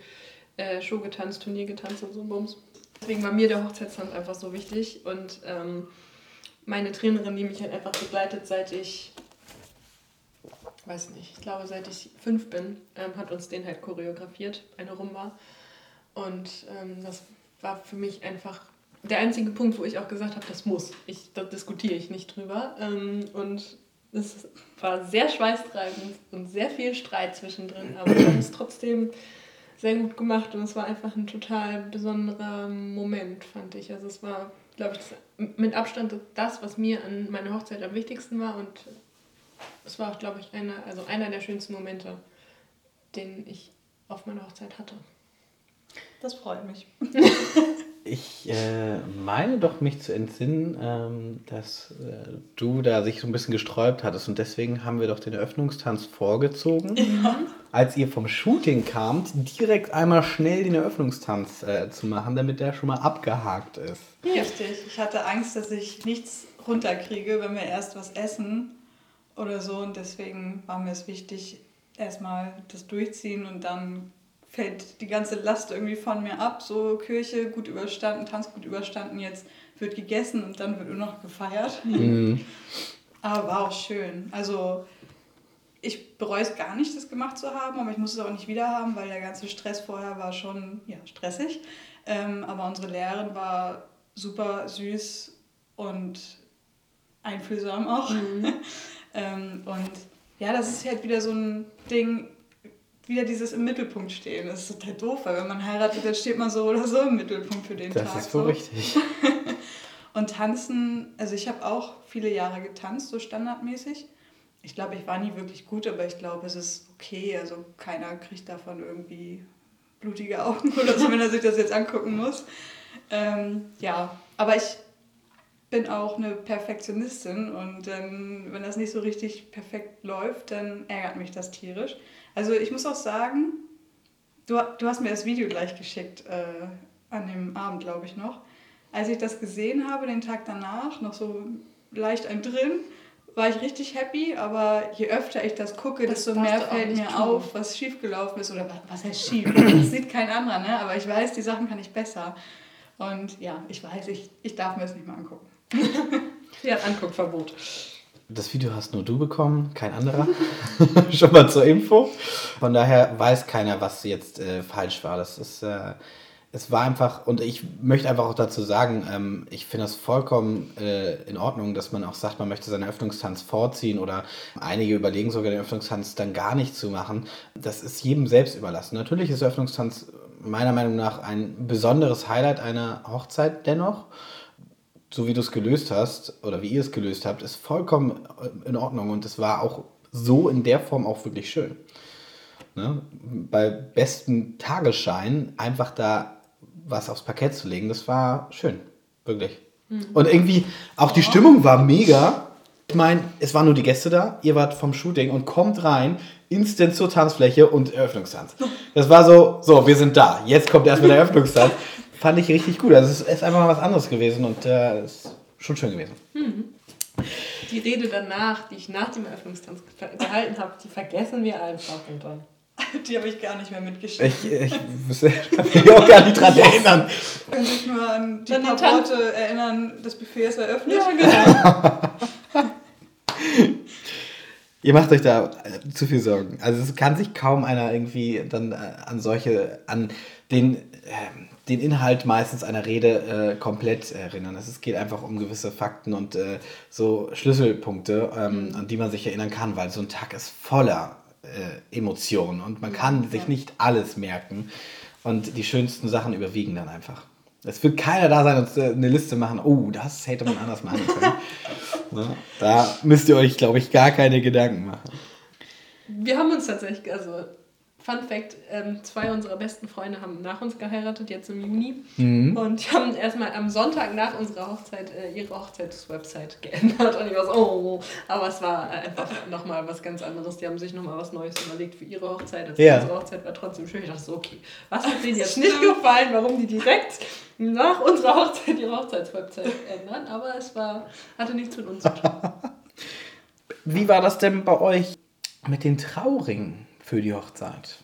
äh, Show getanzt, Turnier getanzt und so ein Bums. Deswegen war mir der Hochzeitstanz einfach so wichtig und ähm, meine Trainerin, die mich halt einfach begleitet, seit ich, weiß nicht, ich glaube seit ich fünf bin, ähm, hat uns den halt choreografiert, eine Rumba. Und ähm, das war für mich einfach der einzige Punkt, wo ich auch gesagt habe, das muss. Ich, da diskutiere ich nicht drüber. Ähm, und es war sehr schweißtreibend und sehr viel Streit zwischendrin, aber es trotzdem sehr gut gemacht und es war einfach ein total besonderer Moment, fand ich. Also es war, glaube ich, das, mit Abstand das, was mir an meiner Hochzeit am wichtigsten war und es war auch, glaube ich, einer, also einer der schönsten Momente, den ich auf meiner Hochzeit hatte. Das freut mich. Ich äh, meine doch mich zu entsinnen, ähm, dass äh, du da sich so ein bisschen gesträubt hattest und deswegen haben wir doch den Eröffnungstanz vorgezogen. Als ihr vom Shooting kamt, direkt einmal schnell den Eröffnungstanz äh, zu machen, damit der schon mal abgehakt ist. Richtig. Ich hatte Angst, dass ich nichts runterkriege, wenn wir erst was essen oder so. Und deswegen war mir es wichtig, erstmal das durchziehen und dann fällt die ganze Last irgendwie von mir ab. So Kirche gut überstanden, Tanz gut überstanden, jetzt wird gegessen und dann wird nur noch gefeiert. Mhm. Aber war auch schön. Also ich bereue es gar nicht, das gemacht zu haben, aber ich muss es auch nicht wieder haben, weil der ganze Stress vorher war schon ja, stressig. Ähm, aber unsere Lehrerin war super süß und einfühlsam auch. ähm, und ja, das ist halt wieder so ein Ding, wieder dieses im Mittelpunkt stehen. Das ist total doof, weil wenn man heiratet, dann steht man so oder so im Mittelpunkt für den Das Tag. ist wohl so. richtig. Und tanzen, also ich habe auch viele Jahre getanzt, so standardmäßig. Ich glaube, ich war nie wirklich gut, aber ich glaube, es ist okay. Also keiner kriegt davon irgendwie blutige Augen oder so, wenn er sich das jetzt angucken muss. Ähm, ja, aber ich bin auch eine Perfektionistin und dann, wenn das nicht so richtig perfekt läuft, dann ärgert mich das tierisch. Also ich muss auch sagen, du, du hast mir das Video gleich geschickt, äh, an dem Abend, glaube ich noch. Als ich das gesehen habe, den Tag danach, noch so leicht ein drin, war ich richtig happy, aber je öfter ich das gucke, Das desto mehr fällt mir tun. auf, was schiefgelaufen ist oder was, heißt schief. Das sieht kein anderer, ne? aber ich weiß, die Sachen kann ich besser. Und ja, ich weiß, ich, ich darf mir das nicht mal angucken. Hat Anguckverbot. Das Video hast nur du bekommen, kein anderer. Schon mal zur Info. Von daher weiß keiner, was jetzt äh, falsch war. Das ist, äh, es war einfach, und ich möchte einfach auch dazu sagen, ähm, ich finde das vollkommen äh, in Ordnung, dass man auch sagt, man möchte seinen Eröffnungstanz vorziehen oder einige überlegen sogar den Eröffnungstanz dann gar nicht zu machen. Das ist jedem selbst überlassen. Natürlich ist der Eröffnungstanz meiner Meinung nach ein besonderes Highlight einer Hochzeit dennoch so wie du es gelöst hast oder wie ihr es gelöst habt, ist vollkommen in Ordnung und es war auch so in der Form auch wirklich schön. Ne? Bei bestem Tagesschein einfach da was aufs Parkett zu legen, das war schön. Wirklich. Und irgendwie, auch die Stimmung war mega. Ich meine, es waren nur die Gäste da, ihr wart vom Shooting und kommt rein, instant zur Tanzfläche und Eröffnungstanz. Das war so, so, wir sind da, jetzt kommt erstmal der Eröffnungstanz. Fand ich richtig gut. Also es ist einfach mal was anderes gewesen und äh, ist schon schön gewesen. Die Rede danach, die ich nach dem Eröffnungstanz ge- gehalten habe, die vergessen wir einfach und dann. Die habe ich gar nicht mehr mitgeschrieben. Ich, ich wüsste- mich auch gar nicht dran erinnern. Ich kann mich nur an die Dann paar Tan- Worte erinnern, das Buffet ist eröffnet. genau. Ihr macht euch da äh, zu viel Sorgen. Also es kann sich kaum einer irgendwie dann äh, an solche, an den, ähm, den Inhalt meistens einer Rede äh, komplett erinnern. Es geht einfach um gewisse Fakten und äh, so Schlüsselpunkte, ähm, an die man sich erinnern kann, weil so ein Tag ist voller äh, Emotionen und man kann sich nicht alles merken. Und die schönsten Sachen überwiegen dann einfach. Es wird keiner da sein und äh, eine Liste machen, oh, das hätte man anders machen können. ne? Da müsst ihr euch, glaube ich, gar keine Gedanken machen. Wir haben uns tatsächlich, also Fun Fact, ähm, zwei unserer besten Freunde haben nach uns geheiratet, jetzt im Juni. Und die haben erstmal am Sonntag nach unserer Hochzeit äh, ihre Hochzeitswebsite geändert. Und ich war so, oh, aber es war äh, einfach nochmal was ganz anderes. Die haben sich nochmal was Neues überlegt für ihre Hochzeit. Also Ja. Unsere Hochzeit war trotzdem schön. Ich dachte so, okay, was hat denen jetzt nicht gefallen, warum die direkt nach unserer Hochzeit ihre Hochzeitswebsite ändern? Aber es war, hatte nichts mit uns zu tun. Wie war das denn bei euch mit den Trauringen für die Hochzeit?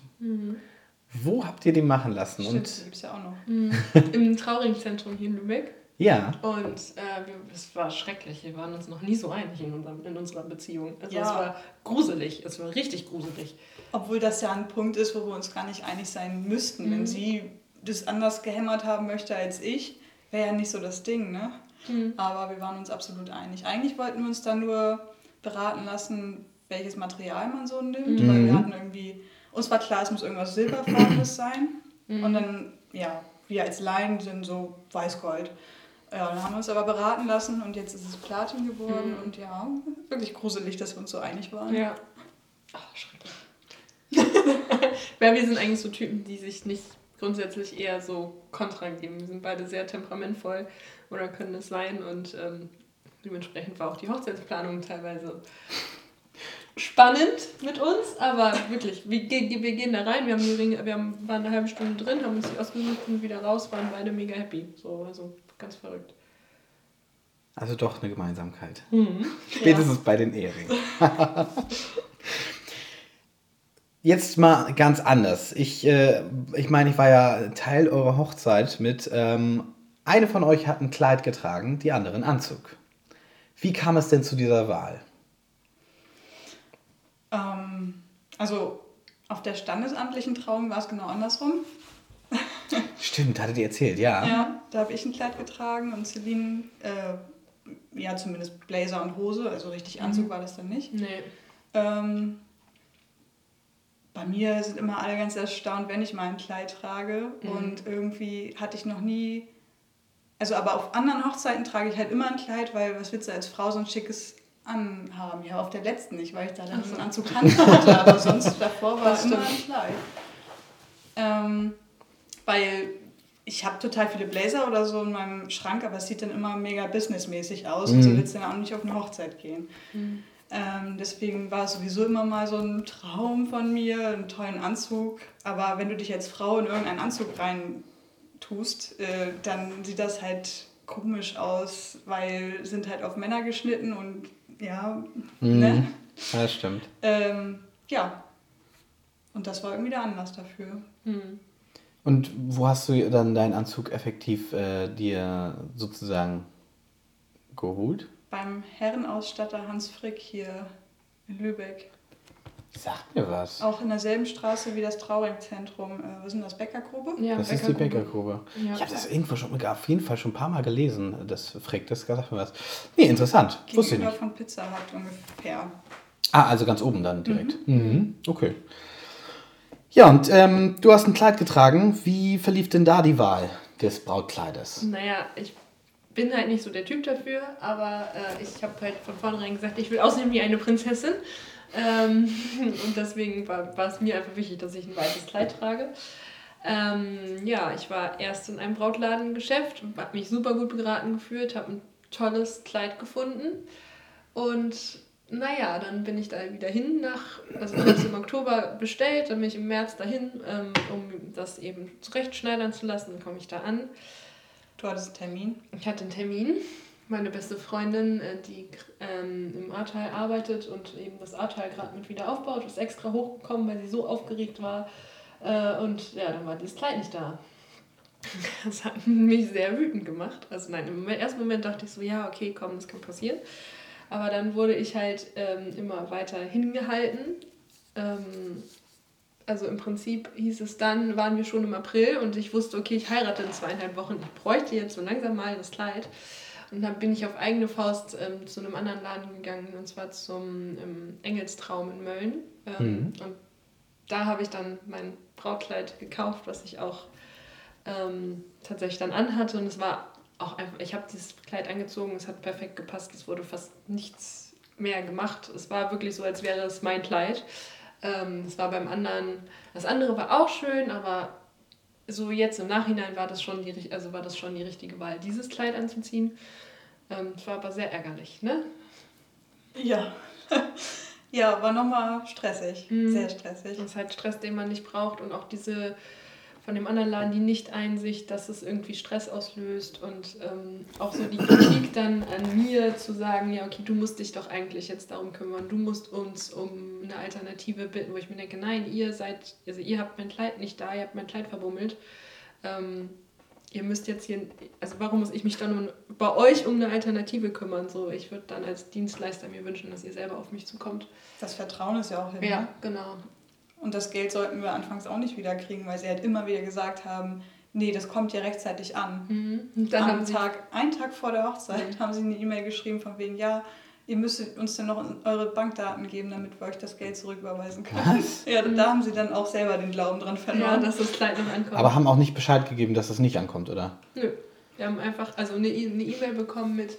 Wo habt ihr die machen lassen? Stimmt, Und die gibt es ja auch noch. Im Trauringzentrum hier in Lübeck. ja, Und äh, es war schrecklich. Wir waren uns noch nie so einig in, unserem, in unserer Beziehung. Also Ja. es war gruselig. Es war richtig gruselig. Obwohl das ja ein Punkt ist, wo wir uns gar nicht einig sein müssten. Wenn sie das anders gehämmert haben möchte als ich, wäre ja nicht so das Ding, ne? Aber wir waren uns absolut einig. Eigentlich wollten wir uns da nur beraten lassen, welches Material man so nimmt, weil wir hatten irgendwie, uns war klar, es muss irgendwas Silberfarbenes sein. Und dann, ja, wir als Laien sind so weiß-gold. Ja, dann haben wir uns aber beraten lassen und jetzt ist es Platin geworden und ja, wirklich gruselig, dass wir uns so einig waren. Ja. Ach, schrecklich. Weil wir sind eigentlich so Typen, die sich nicht grundsätzlich eher so kontra geben. Wir sind beide sehr temperamentvoll oder können es sein und ähm, dementsprechend war auch die Hochzeitsplanung teilweise spannend mit uns, aber wirklich, wir, wir gehen da rein, wir, haben die Ringe, wir haben, waren eine halbe Stunde drin, haben uns die ausgesucht und wieder raus, waren beide mega happy. So, also ganz verrückt. also doch eine Gemeinsamkeit. Spätestens bei den Eheringen. Jetzt mal ganz anders. Ich, äh, ich meine, ich war ja Teil eurer Hochzeit mit. Ähm, eine von euch hat ein Kleid getragen, die andere einen Anzug. Wie kam es denn zu dieser Wahl? Ähm, also auf der standesamtlichen Trauung war es genau andersrum. Stimmt, hattet ihr erzählt, ja. Ja, da habe ich ein Kleid getragen und Celine, äh, ja zumindest Blazer und Hose, also richtig Anzug war das dann nicht. Nee. Ähm, bei mir sind immer alle ganz erstaunt, wenn ich mal ein Kleid trage. Und irgendwie hatte ich noch nie. Also, aber auf anderen Hochzeiten trage ich halt immer ein Kleid, weil was willst du als Frau so ein schickes anhaben? Ja, auf der letzten nicht, weil ich da dann so einen Anzug hatte. Aber sonst davor war Das immer ein. Kleid. Ähm, weil ich habe total viele Blazer oder so in meinem Schrank, aber es sieht dann immer mega businessmäßig aus. Und so willst du dann auch nicht auf eine Hochzeit gehen. Ähm, deswegen war es sowieso immer mal so ein Traum von mir, einen tollen Anzug. Aber wenn du dich als Frau in irgendeinen Anzug rein tust, äh, dann sieht das halt komisch aus, weil sind halt auf Männer geschnitten und ja, ne? Ja, das stimmt. Ähm, ja. Und das war irgendwie der Anlass dafür. Und wo hast du dann deinen Anzug effektiv äh, dir sozusagen geholt? Beim Herrenausstatter Hans Frick hier in Lübeck. Sag mir was. Auch in derselben Straße wie das Trauringzentrum. Äh, was ist denn das? Bäckergrube? Ja, das ist die Bäckergrube. Bäckergrube. Ja. Ich habe das irgendwo schon, auf jeden Fall schon ein paar Mal gelesen, das Frick, das sagt mir was. Nee, interessant. Wusste ich Gegenüber nicht. von Pizza Hut ungefähr. Ah, also ganz oben dann direkt. Mhm. Okay. Ja, und ähm, du hast ein Kleid getragen. Wie verlief denn da die Wahl des Brautkleides? Naja, ich bin halt nicht so der Typ dafür, aber äh, ich habe halt von vornherein gesagt, ich will aussehen wie eine Prinzessin. Ähm, und deswegen war, war es mir einfach wichtig, dass ich ein weißes Kleid trage. Ähm, ja, ich war erst in einem Brautladengeschäft, habe mich super gut beraten gefühlt, habe ein tolles Kleid gefunden. Und naja, dann bin ich da wieder hin nach, also ich habe es im Oktober bestellt, dann bin ich im März dahin, ähm, um das eben zurechtschneidern zu lassen, dann komme ich da an. Du hattest einen Termin? Ich hatte einen Termin. Meine beste Freundin, äh, die ähm, im Ahrtal arbeitet und eben das Ahrtal gerade mit wieder aufbaut, ist extra hochgekommen, weil sie so aufgeregt war. Äh, und ja, dann war dieses Kleid nicht da. Das hat mich sehr wütend gemacht. Also nein, im ersten Moment dachte ich so, ja, okay, komm, das kann passieren. Aber dann wurde ich halt ähm, immer weiter hingehalten. Ähm, also im Prinzip hieß es dann, waren wir schon im April und ich wusste, okay, ich heirate in zweieinhalb Wochen, ich bräuchte jetzt so langsam mal das Kleid. Und dann bin ich auf eigene Faust ähm, zu einem anderen Laden gegangen, und zwar zum ähm, Engelstraum in Mölln. Ähm, mhm. Und da habe ich dann mein Brautkleid gekauft, was ich auch ähm, tatsächlich dann anhatte. Und es war auch einfach, ich habe dieses Kleid angezogen, es hat perfekt gepasst, es wurde fast nichts mehr gemacht. Es war wirklich so, als wäre es mein Kleid. Ähm, es war beim anderen, das andere war auch schön, aber so jetzt im Nachhinein war das schon die, also war das schon die richtige Wahl, dieses Kleid anzuziehen. Ähm, es war aber sehr ärgerlich, ne? Ja. ja, war nochmal stressig. Mhm. Sehr stressig. Das ist halt Stress, den man nicht braucht und auch diese von dem anderen Laden die Nicht-Einsicht, dass es irgendwie Stress auslöst und ähm, auch so die Kritik dann an mir zu sagen, ja, okay, du musst dich doch eigentlich jetzt darum kümmern, du musst uns um eine Alternative bitten, wo ich mir denke, nein, ihr seid, also ihr habt mein Kleid nicht da, ihr habt mein Kleid verbummelt. Ähm, ihr müsst jetzt hier, also warum muss ich mich dann bei euch um eine Alternative kümmern? So, ich würde dann als Dienstleister mir wünschen, dass ihr selber auf mich zukommt. Das Vertrauen ist ja auch hin. Ja, ne? genau. Und das Geld sollten wir anfangs auch nicht wieder kriegen, weil sie halt immer wieder gesagt haben, nee, das kommt ja rechtzeitig an. Mhm. dann Am Tag, einen Tag vor der Hochzeit mhm. haben sie eine E-Mail geschrieben von wegen, ja, ihr müsstet uns dann noch eure Bankdaten geben, damit wir euch das Geld zurücküberweisen können. Was? Ja, da haben sie dann auch selber den Glauben dran verloren. Ja, dass das Kleid noch ankommt. Aber haben auch nicht Bescheid gegeben, dass das nicht ankommt, oder? Nö. Wir haben einfach also eine E-Mail bekommen mit,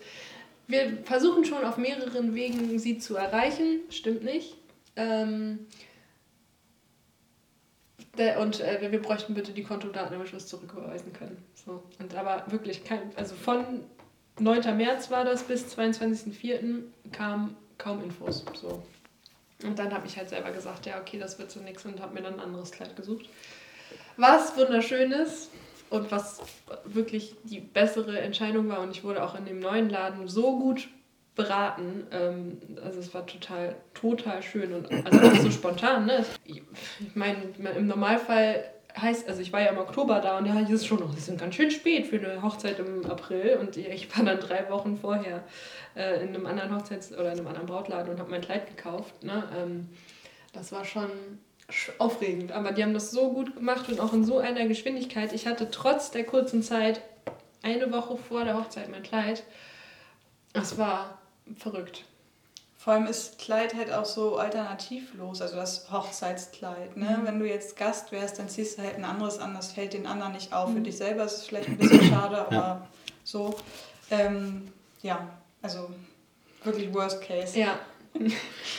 wir versuchen schon auf mehreren Wegen sie zu erreichen, stimmt nicht. Ähm, und äh, wir bräuchten bitte die Kontodaten, damit wir es zurücküberweisen können. So. Und aber wirklich kein, also von 9. März war das bis 22.04. kam kaum Infos. So. Und dann habe ich halt selber gesagt, ja, okay, das wird so nichts und habe mir dann ein anderes Kleid gesucht. Was wunderschön ist und was wirklich die bessere Entscheidung war und ich wurde auch in dem neuen Laden so gut beraten. Ähm, also es war total, total schön und also auch so spontan. Ne? Ich meine, im Normalfall heißt, also ich war ja im Oktober da und ja, hier ist schon noch, ist ganz schön spät für eine Hochzeit im April und ich war dann drei Wochen vorher äh, in einem anderen Hochzeits- oder in einem anderen Brautladen und habe mein Kleid gekauft. Ne? Ähm, das war schon aufregend, aber die haben das so gut gemacht und auch in so einer Geschwindigkeit. Ich hatte trotz der kurzen Zeit eine Woche vor der Hochzeit mein Kleid. Das war verrückt. Vor allem ist Kleid halt auch so alternativlos, also das Hochzeitskleid. Ne? Mhm. Wenn du jetzt Gast wärst, dann ziehst du halt ein anderes an, das fällt den anderen nicht auf. Mhm. Für dich selber ist es vielleicht ein bisschen schade, aber ja. so. Ähm, ja, also wirklich Worst Case. Ja.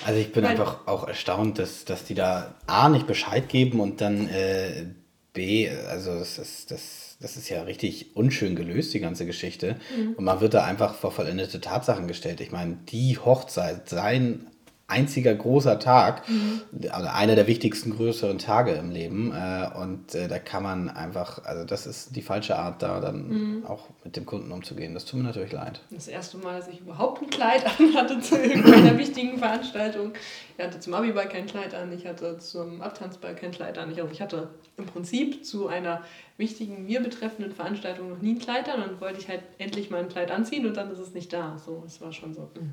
Also ich bin Weil, einfach auch erstaunt, dass, dass die da A nicht Bescheid geben und dann äh, B, also das ist das das ist ja richtig unschön gelöst, die ganze Geschichte. Mhm. Und man wird da einfach vor vollendete Tatsachen gestellt. Ich meine, die Hochzeit, sein einziger großer Tag, mhm. also einer der wichtigsten größeren Tage im Leben. Äh, und äh, da kann man einfach, also das ist die falsche Art, da dann mhm. auch mit dem Kunden umzugehen. Das tut mir natürlich leid. Das erste Mal, dass ich überhaupt ein Kleid anhatte zu irgendeiner wichtigen Veranstaltung. Ich hatte zum Abiball kein Kleid an, ich hatte zum Abtanzball kein Kleid an. Ich, also ich hatte im Prinzip zu einer wichtigen, mir betreffenden Veranstaltung noch nie ein Kleid an. Und dann wollte ich halt endlich mal ein Kleid anziehen und dann ist es nicht da. So, es war schon so. Mh.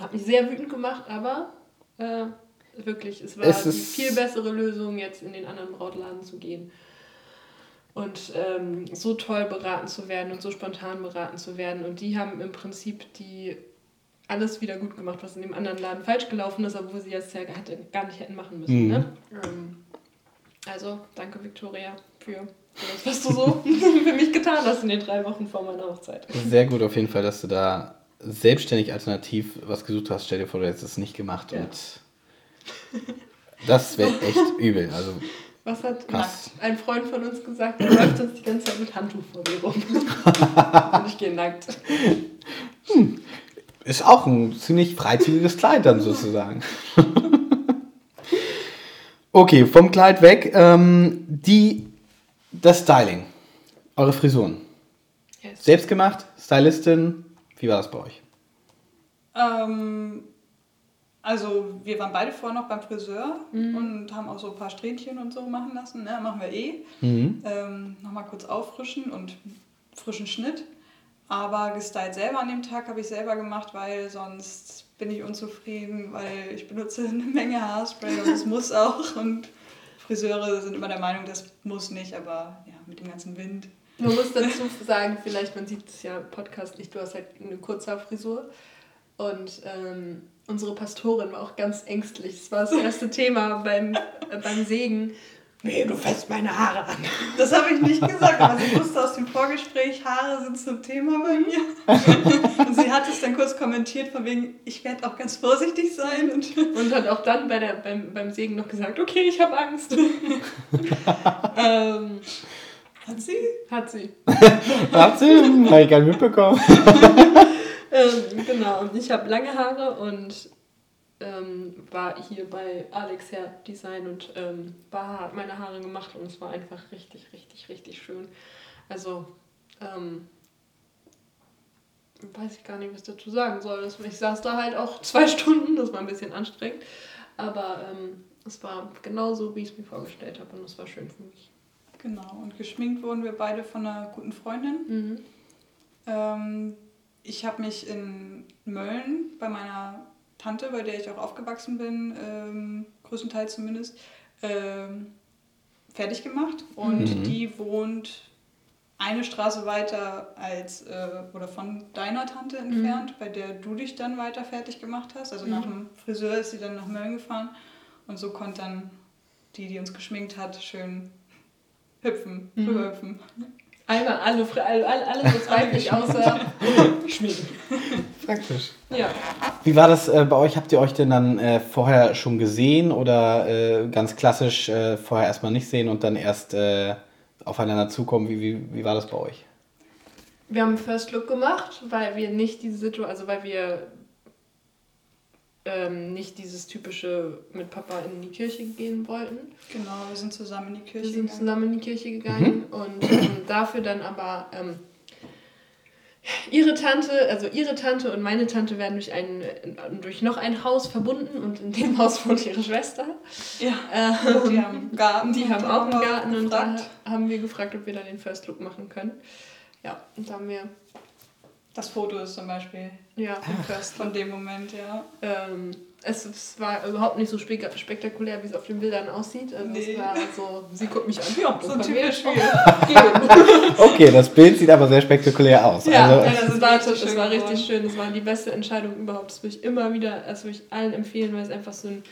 Hat mich sehr wütend gemacht, aber äh, wirklich, es war es die viel bessere Lösung, jetzt in den anderen Brautladen zu gehen. Und ähm, so toll beraten zu werden und so spontan beraten zu werden. Und die haben im Prinzip die alles wieder gut gemacht, was in dem anderen Laden falsch gelaufen ist, obwohl sie jetzt ja gar nicht hätten machen müssen. Mhm. Ne? Ähm, also, danke Victoria für das, was du so für mich getan hast in den drei Wochen vor meiner Hochzeit. Sehr gut auf jeden Fall, dass du da selbstständig alternativ was gesucht hast, stell dir vor, du hättest es nicht gemacht ja. und Das wäre echt übel. Also, Was hat Krass. ein Freund von uns gesagt? Er läuft uns die ganze Zeit mit Handtuch vor dir rum. Und ich gehe nackt. ist auch ein ziemlich freizügiges Kleid dann sozusagen. okay, vom Kleid weg. Ähm, die, das Styling. Eure Frisuren. Yes. Selbst gemacht? Stylistin? Wie war das bei euch? Ähm, also wir waren beide vorher noch beim Friseur und haben auch so ein paar Strähnchen und so machen lassen. Ne? Machen wir eh. Mhm. Ähm, Nochmal kurz auffrischen und frischen Schnitt. Aber gestylt selber an dem Tag habe ich selber gemacht, weil sonst bin ich unzufrieden, weil ich benutze eine Menge Haarspray und es muss auch. Und Friseure sind immer der Meinung, das muss nicht, aber ja, mit dem ganzen Wind. Man muss dazu sagen, vielleicht, man sieht es ja im Podcast nicht, du hast halt eine Kurzhaarfrisur. Und ähm, unsere Pastorin war auch ganz ängstlich. Das war das erste Thema beim, äh, beim Segen. Nee, du fässt meine Haare an. Das habe ich nicht gesagt, aber sie wusste aus dem Vorgespräch, Haare sind zum Thema bei mir. Und sie hat es dann kurz kommentiert, von wegen, ich werde auch ganz vorsichtig sein. Und Und hat auch dann bei der, beim, beim Segen noch gesagt, okay, ich habe Angst. ähm, hat sie? hat sie. Hat sie? Habe ich gar nicht mitbekommen. Ähm, genau, und ich habe lange Haare und ähm, war hier bei Alex Hair Design und ähm, Baha hat meine Haare gemacht und es war einfach richtig, richtig, richtig schön. Also, ähm, weiß ich gar nicht, was ich dazu sagen soll. Ich saß da halt auch zwei Stunden, das war ein bisschen anstrengend, aber ähm, es war genauso, wie ich es mir vorgestellt habe und es war schön für mich. Genau, und geschminkt wurden wir beide von einer guten Freundin. Mhm. Ähm, ich habe mich in Mölln bei meiner Tante, bei der ich auch aufgewachsen bin, ähm, größtenteils zumindest, ähm, fertig gemacht. Und Mhm. die wohnt eine Straße weiter als äh, oder von deiner Tante entfernt, bei der du dich dann weiter fertig gemacht hast. Also nach dem Friseur ist sie dann nach Mölln gefahren und so konnte dann die, die uns geschminkt hat, schön hüpfen, Mhm. rüberhüpfen. Einmal alle, alle, alle, alle so weiblich außer Schminken. Praktisch. Ja. Wie war das äh, bei euch? Habt ihr euch denn dann äh, vorher schon gesehen oder äh, ganz klassisch äh, vorher erstmal nicht sehen und dann erst äh, aufeinander zukommen? Wie, wie, wie war das bei euch? Wir haben First Look gemacht, weil wir nicht diese Situation, also weil wir ähm, nicht dieses typische mit Papa in die Kirche gehen wollten. Genau, wir sind zusammen in die Kirche Wir sind gegangen. zusammen in die Kirche gegangen und ähm, dafür dann aber ähm, ihre Tante, also ihre Tante und meine Tante werden durch, ein, durch noch ein Haus verbunden und in dem Haus wohnt ihre Schwester. Ja, Ähm, die haben einen Garten. Die haben auch einen Garten und da haben wir gefragt, ob wir da den First Look machen können. Ja, und da haben wir Das Foto ist zum Beispiel ja von dem Moment, ja. Ähm, es, es war überhaupt nicht so spek spektakulär, wie es auf den Bildern aussieht. Also Nee. es war so, sie guckt mich an, ja, So typisch gehen. Okay, das Bild sieht aber sehr spektakulär aus. Ja, also, ja, das das ist war, schön war geworden. richtig schön. Das war die beste Entscheidung überhaupt. Das würde ich immer wieder, das würde ich allen empfehlen, weil es einfach so ein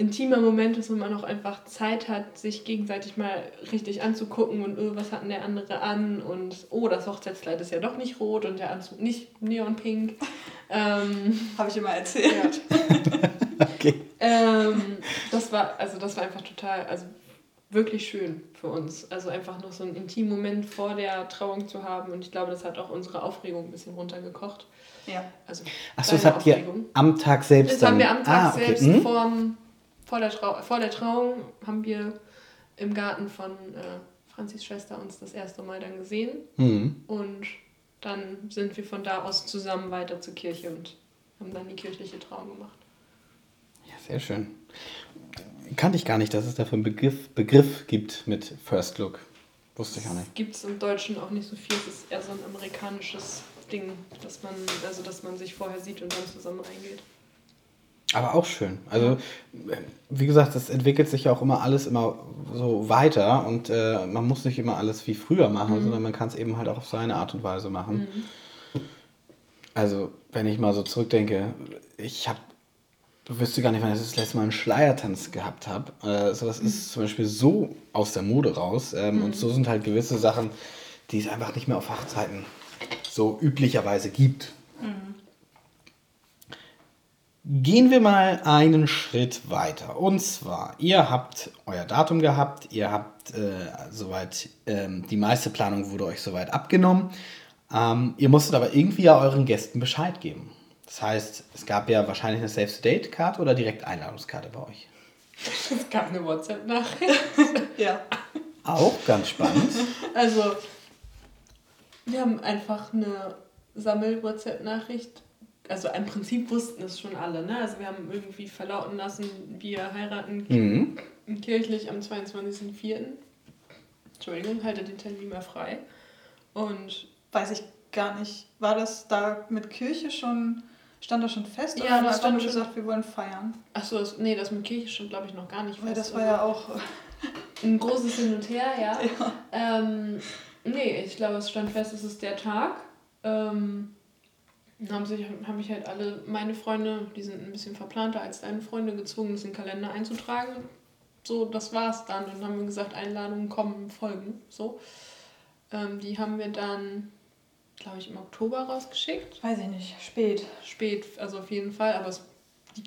intimer Moment ist und man auch einfach Zeit hat, sich gegenseitig mal richtig anzugucken und oh, was hat denn der andere an und oh, das Hochzeitskleid ist ja doch nicht rot und der Anzug nicht neonpink. Ähm, Habe ich immer erzählt. ja. okay. Ähm, das war, also das war einfach total, also wirklich schön für uns. Also einfach noch so einen intimen Moment vor der Trauung zu haben und ich glaube, das hat auch unsere Aufregung ein bisschen runtergekocht. Ja. Also Achso, das habt ihr Aufregung. am Tag selbst Das dann. haben wir am Tag ah, okay. selbst hm? vorm, vor, der Trau vor der Trauung haben wir im Garten von äh, Franzis Schwester uns das erste Mal dann gesehen Hm. und dann sind wir von da aus zusammen weiter zur Kirche und haben dann die kirchliche Trauung gemacht. Ja, sehr schön. Kannte ich gar nicht, dass es dafür einen Begriff, Begriff gibt mit First Look. Wusste ich auch nicht. Gibt es im Deutschen auch nicht so viel. Es ist eher so ein amerikanisches Ding, dass man, also dass man sich vorher sieht und dann zusammen reingeht. Aber auch schön. Also, wie gesagt, das entwickelt sich ja auch immer alles immer so weiter und äh, man muss nicht immer alles wie früher machen, sondern man kann es eben halt auch auf seine Art und Weise machen. Also, wenn ich mal so zurückdenke, ich habe, du wüsste gar nicht, wann ich das letzte Mal einen Schleiertanz gehabt habe. Äh, so, das ist zum Beispiel so aus der Mode raus ähm, und so sind halt gewisse Sachen, die es einfach nicht mehr auf Hochzeiten so üblicherweise gibt. Gehen wir mal einen Schritt weiter. Und zwar, ihr habt euer Datum gehabt, ihr habt äh, soweit, ähm, die meiste Planung wurde euch soweit abgenommen. Ähm, ihr musstet aber irgendwie ja euren Gästen Bescheid geben. Das heißt, es gab ja wahrscheinlich eine Save-the-Date-Karte oder direkt Einladungskarte bei euch. Es gab eine WhatsApp-Nachricht. Ja. Auch ganz spannend. Also, wir haben einfach eine Sammel-WhatsApp-Nachricht. Also im Prinzip wussten es schon alle, ne? Also wir haben irgendwie verlauten lassen, wir heiraten Mhm. kirchlich am 22.04. Entschuldigung, haltet den Termin mal frei. Und Weiß ich gar nicht. War das da mit Kirche schon, stand das schon fest? Ja, oder das stand nur schon- gesagt, wir wollen feiern? achso, das, nee, das mit Kirche stand glaube ich noch gar nicht Weil fest. das war ja auch. ein großes Hin und Her, ja. Ja. Ähm, nee, ich glaube, es stand fest, es ist der Tag. Ähm, haben, sich, haben mich halt alle meine Freunde, die sind ein bisschen verplanter als deine Freunde, gezwungen, das in den Kalender einzutragen. So, das war's dann. Und dann haben wir gesagt, Einladungen kommen, folgen. So. Ähm, die haben wir dann, glaube ich, im Oktober rausgeschickt. Weiß ich nicht. Spät. Spät, also auf jeden Fall, aber es, die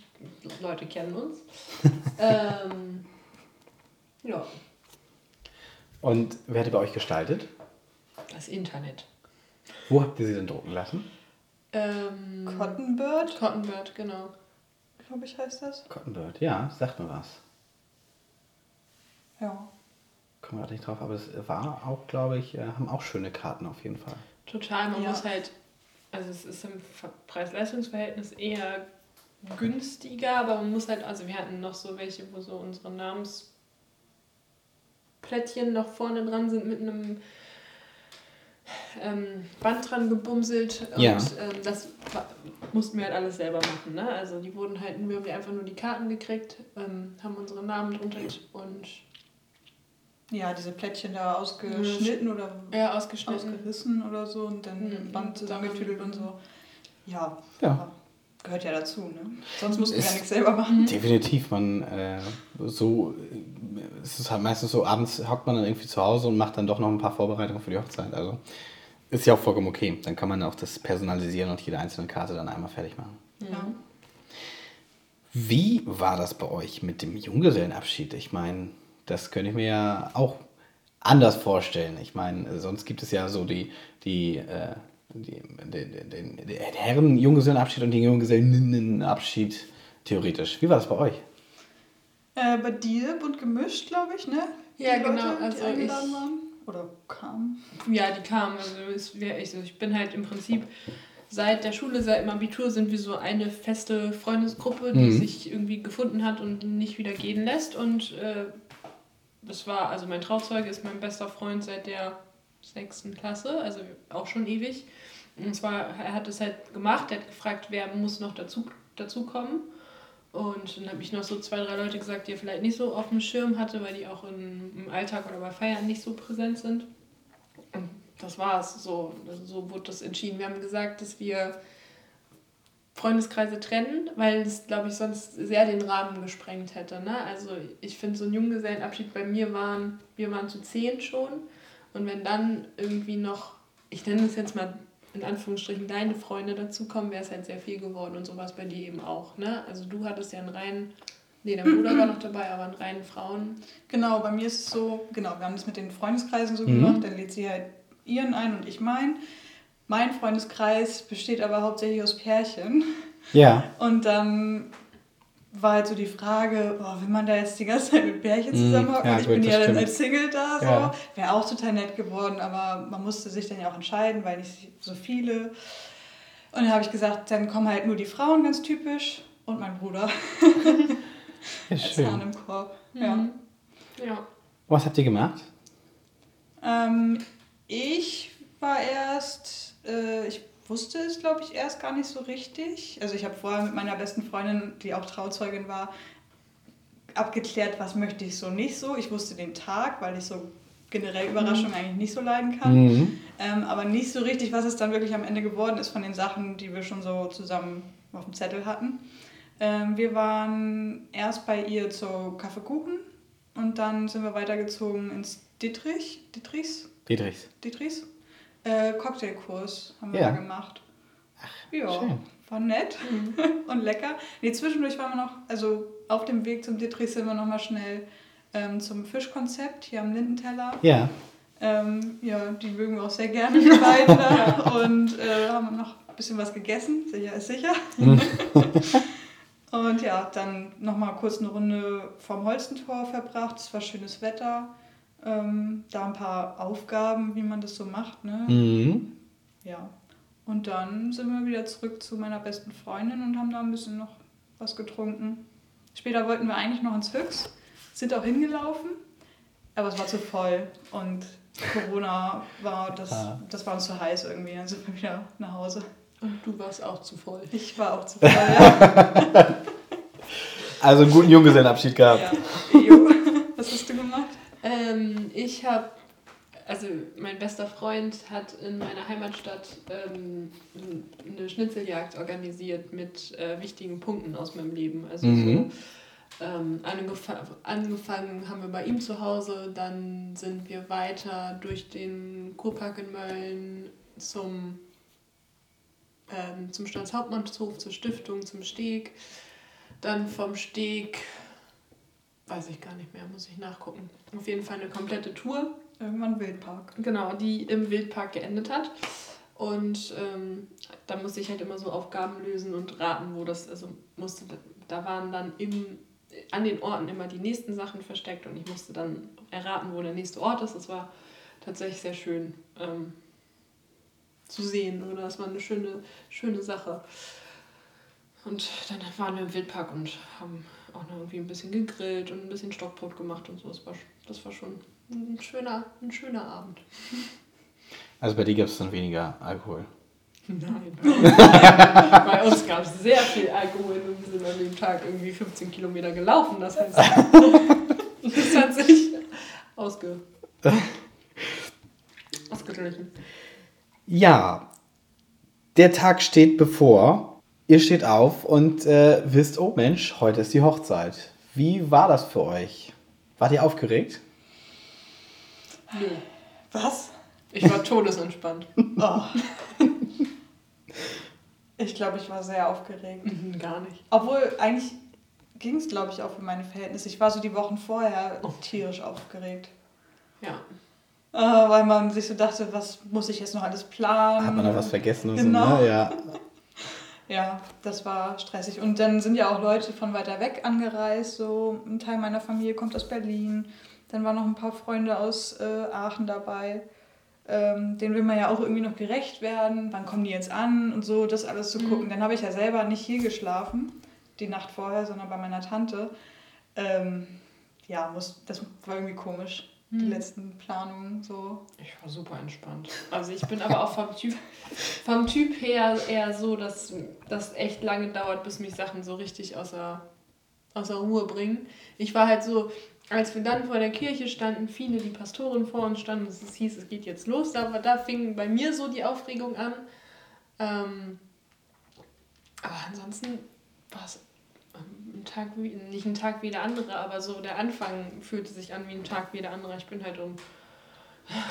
Leute kennen uns. ähm, ja, Und wer hat die bei euch gestaltet? das Internet. Wo habt ihr sie denn drucken lassen? Ähm, Cottonbird, Cottonbird, genau. glaube ich, heißt das. Cottonbird, ja, sagt mir was. Ja. Kommen wir gerade nicht drauf, aber es war auch, glaube ich, äh, haben auch schöne Karten auf jeden Fall. Total, man Ja. muss halt, also es ist im Ver- Preis-Leistungs-Verhältnis eher günstiger, aber man muss halt, also wir hatten noch so welche, wo so unsere Namensplättchen noch vorne dran sind mit einem ähm, Band dran gebumselt und Ja. ähm, das mussten wir halt alles selber machen. Ne? Also die wurden halt, wir haben die einfach nur die Karten gekriegt, ähm, haben unsere Namen drunter und Ja, diese Plättchen da ausgeschnitten oder ja, ausgeschnitten. ausgerissen oder so und dann Mhm. im Band zusammengetüdelt und so. Ja, Ja. gehört ja dazu, ne? Sonst mussten wir ja nichts selber machen. Definitiv, man äh, so, es ist halt meistens so, abends hockt man dann irgendwie zu Hause und macht dann doch noch ein paar Vorbereitungen für die Hochzeit. Also ist ja auch vollkommen okay. Dann kann man auch das personalisieren und jede einzelne Karte dann einmal fertig machen. Ja. Wie war das bei euch mit dem Junggesellenabschied? Ich meine, das könnte ich mir ja auch anders vorstellen. Ich meine, sonst gibt es ja so die, die, äh, die, den, den, den, den Herren-Junggesellenabschied und den Junggesellenabschied theoretisch. Wie war das bei euch? Äh, bei dir bunt gemischt, glaube ich, ne? Ja, Die genau, Leute, also ich- waren. Oder kamen. Ja, die kamen. Also, ich, ich bin halt im Prinzip seit der Schule, seit dem Abitur sind wir so eine feste Freundesgruppe, die Mhm. sich irgendwie gefunden hat und nicht wieder gehen lässt. Und äh, das war, also mein Trauzeuge ist mein bester Freund seit der sechsten Klasse, also auch schon ewig. Und zwar, er hat es halt gemacht, er hat gefragt, wer muss noch dazu, dazu kommen. Und dann habe ich noch so zwei, drei Leute gesagt, die er vielleicht nicht so auf dem Schirm hatte, weil die auch in, im Alltag oder bei Feiern nicht so präsent sind. Und das war's. So, so wurde das entschieden. Wir haben gesagt, dass wir Freundeskreise trennen, weil es, glaube ich, sonst sehr den Rahmen gesprengt hätte. Ne? Also ich finde, so ein Junggesellenabschied bei mir waren, wir waren zu zehn schon. Und wenn dann irgendwie noch, ich nenne es jetzt mal in Anführungsstrichen, deine Freunde dazukommen, wäre es halt sehr viel geworden und sowas bei dir eben auch. Ne? Also du hattest ja einen reinen, nee, dein Bruder war noch dabei, aber einen reinen Frauen. Genau, bei mir ist es so, genau, wir haben das mit den Freundeskreisen so Mhm. gemacht, dann lädt sie halt ihren ein und ich meinen. Mein Freundeskreis besteht aber hauptsächlich aus Pärchen. Ja. Und dann war halt so die Frage, boah, will man da jetzt die ganze Zeit mit Pärchen Mhm, zusammenhocken? ja, ich gut, bin ja dann als Single da, so. Ja. Wäre auch total nett geworden, aber man musste sich dann ja auch entscheiden, weil nicht so viele. Und dann habe ich gesagt, dann kommen halt nur die Frauen, ganz typisch, und mein Bruder ja schön. im Korb. Ja. Mhm. Ja. Was habt ihr gemacht? Ähm, ich war erst, äh, ich wusste es, glaube ich, erst gar nicht so richtig. Also ich habe vorher mit meiner besten Freundin, die auch Trauzeugin war, abgeklärt, was möchte ich so nicht so. Ich wusste den Tag, weil ich so generell Überraschungen eigentlich nicht so leiden kann. Mhm. Ähm, aber nicht so richtig, was es dann wirklich am Ende geworden ist von den Sachen, die wir schon so zusammen auf dem Zettel hatten. Ähm, wir waren erst bei ihr zu Kaffeekuchen und dann sind wir weitergezogen ins Dietrich, Dietrichs, Dietrichs. Dietrichs äh, Cocktailkurs haben wir Ja. da gemacht. Ja, schön. war nett und lecker. Nee, zwischendurch waren wir noch, also auf dem Weg zum Dittrich sind wir noch mal schnell ähm, zum Fischkonzept hier am Lindenteller. Ja. Ähm, ja, die mögen wir auch sehr gerne, die beiden da. Und äh, haben noch ein bisschen was gegessen, sicher ist sicher. und ja, dann nochmal kurz eine Runde vom Holstentor verbracht. Es war schönes Wetter. Ähm, da ein paar Aufgaben, wie man das so macht. Ne? Mhm. Ja. Und dann sind wir wieder zurück zu meiner besten Freundin und haben da ein bisschen noch was getrunken. Später wollten wir eigentlich noch ins Höchst, sind auch hingelaufen, aber es war zu voll und Corona war, das, Ah. das war uns zu heiß irgendwie. Dann sind wir wieder nach Hause. Und du warst auch zu voll. Ich war auch zu voll, ja. Also einen guten Junggesellenabschied gehabt. ja. Jo. Was hast du gemacht? Ähm, ich habe, also mein bester Freund hat in meiner Heimatstadt ähm, eine Schnitzeljagd organisiert mit äh, wichtigen Punkten aus meinem Leben. Also Mhm. so, ähm, angefa angefangen haben wir bei ihm zu Hause, dann sind wir weiter durch den Kurpark in Mölln zum, ähm, zum Staatshauptmannshof, zur Stiftung, zum Steg. Dann vom Steg, weiß ich gar nicht mehr, muss ich nachgucken. Auf jeden Fall eine komplette Tour, Irgendwann Wildpark. genau, die im Wildpark geendet hat. Und ähm, da musste ich halt immer so Aufgaben lösen und raten, wo das, also musste, da waren dann im, an den Orten immer die nächsten Sachen versteckt und ich musste dann erraten, wo der nächste Ort ist. Das war tatsächlich sehr schön ähm, zu sehen oder das war eine schöne, schöne Sache. Und dann waren wir im Wildpark und haben auch noch irgendwie ein bisschen gegrillt und ein bisschen Stockbrot gemacht und so. Das war, das war schon ein schöner, ein schöner Abend. Also bei dir gab es dann weniger Alkohol. Nein. Bei uns gab es sehr viel Alkohol und wir sind an dem Tag irgendwie 15 Kilometer gelaufen. Das heißt, das hat sich ausge ausgeglichen. Ja, der Tag steht bevor. Ihr steht auf und äh, wisst, oh Mensch, heute ist die Hochzeit. Wie war das für euch? Wart ihr aufgeregt? Nö. Was? Ich war todesentspannt. Oh. Ich glaube, ich war sehr aufgeregt. Mhm, Gar nicht. Obwohl, eigentlich ging es, glaube ich, auch für meine Verhältnisse. Ich war so die Wochen vorher Oh. tierisch aufgeregt. Ja. Äh, weil man sich so dachte, was muss ich jetzt noch alles planen? Hat man noch was vergessen? Und Genau. So, ne? Ja. Ja, das war stressig. Und dann sind ja auch Leute von weiter weg angereist. So ein Teil meiner Familie kommt aus Berlin. Dann waren noch ein paar Freunde aus äh, Aachen dabei. Ähm, denen will man ja auch irgendwie noch gerecht werden. Wann kommen die jetzt an und so, das alles zu gucken. Dann habe ich ja selber nicht hier geschlafen, die Nacht vorher, sondern bei meiner Tante. Ähm, ja, muss, das war irgendwie komisch, die letzten Planungen so. Ich war super entspannt. Also ich bin aber auch vom Typ, vom typ her eher so, dass das echt lange dauert, bis mich Sachen so richtig außer, außer Ruhe bringen. Ich war halt so, als wir dann vor der Kirche standen, viele, die Pastorin vor uns standen, es hieß, es geht jetzt los, da, da fing bei mir so die Aufregung an. Ähm, aber ansonsten war es ein Tag wie, nicht ein Tag wie der andere, aber so der Anfang fühlte sich an wie ein Tag wie der andere. Ich bin halt um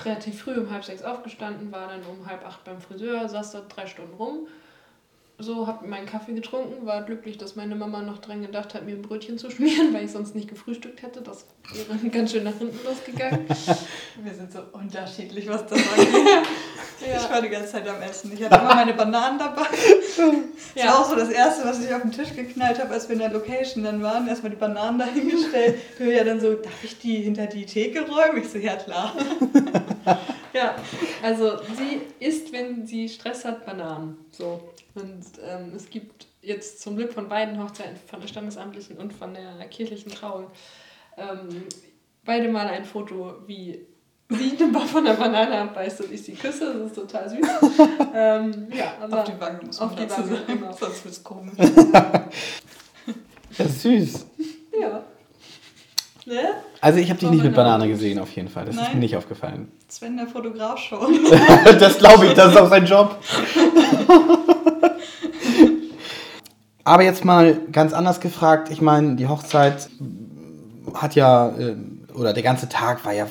relativ früh um halb sechs aufgestanden, war dann um halb acht beim Friseur, saß da drei Stunden rum. So, hab meinen Kaffee getrunken, war glücklich, dass meine Mama noch dran gedacht hat, mir ein Brötchen zu schmieren, weil ich sonst nicht gefrühstückt hätte. Das wäre ganz schön nach hinten losgegangen. Wir sind so unterschiedlich, was das angeht. Ich war die ganze Zeit am Essen. Ich hatte immer meine Bananen dabei. Das Ja. war auch so das Erste, was ich auf den Tisch geknallt habe, als wir in der Location dann waren. Erstmal die Bananen dahingestellt. Du ja dann so, darf ich die hinter die Theke räumen? Ich so, ja klar. Ja, also sie isst, wenn sie Stress hat, Bananen. So. Und ähm, es gibt jetzt zum Glück von beiden Hochzeiten, von der standesamtlichen und von der kirchlichen Trauung, ähm, beide mal ein Foto, wie sie von der Banane abbeißt und ich sie küsse. Das ist total süß. ähm, ja, aber Auf die Wange muss man Auf die Wange, sagen. genau. Sonst wird's komisch. Das ist süß. ja. Ne? Also ich habe dich nicht mit. Banane gesehen, auf jeden Fall. Das ist Nein. mir nicht aufgefallen. Sven, der Fotograf schon. das glaube ich, das ist auch sein Job. Aber jetzt mal ganz anders gefragt. Ich meine, die Hochzeit hat ja äh, oder der ganze Tag war ja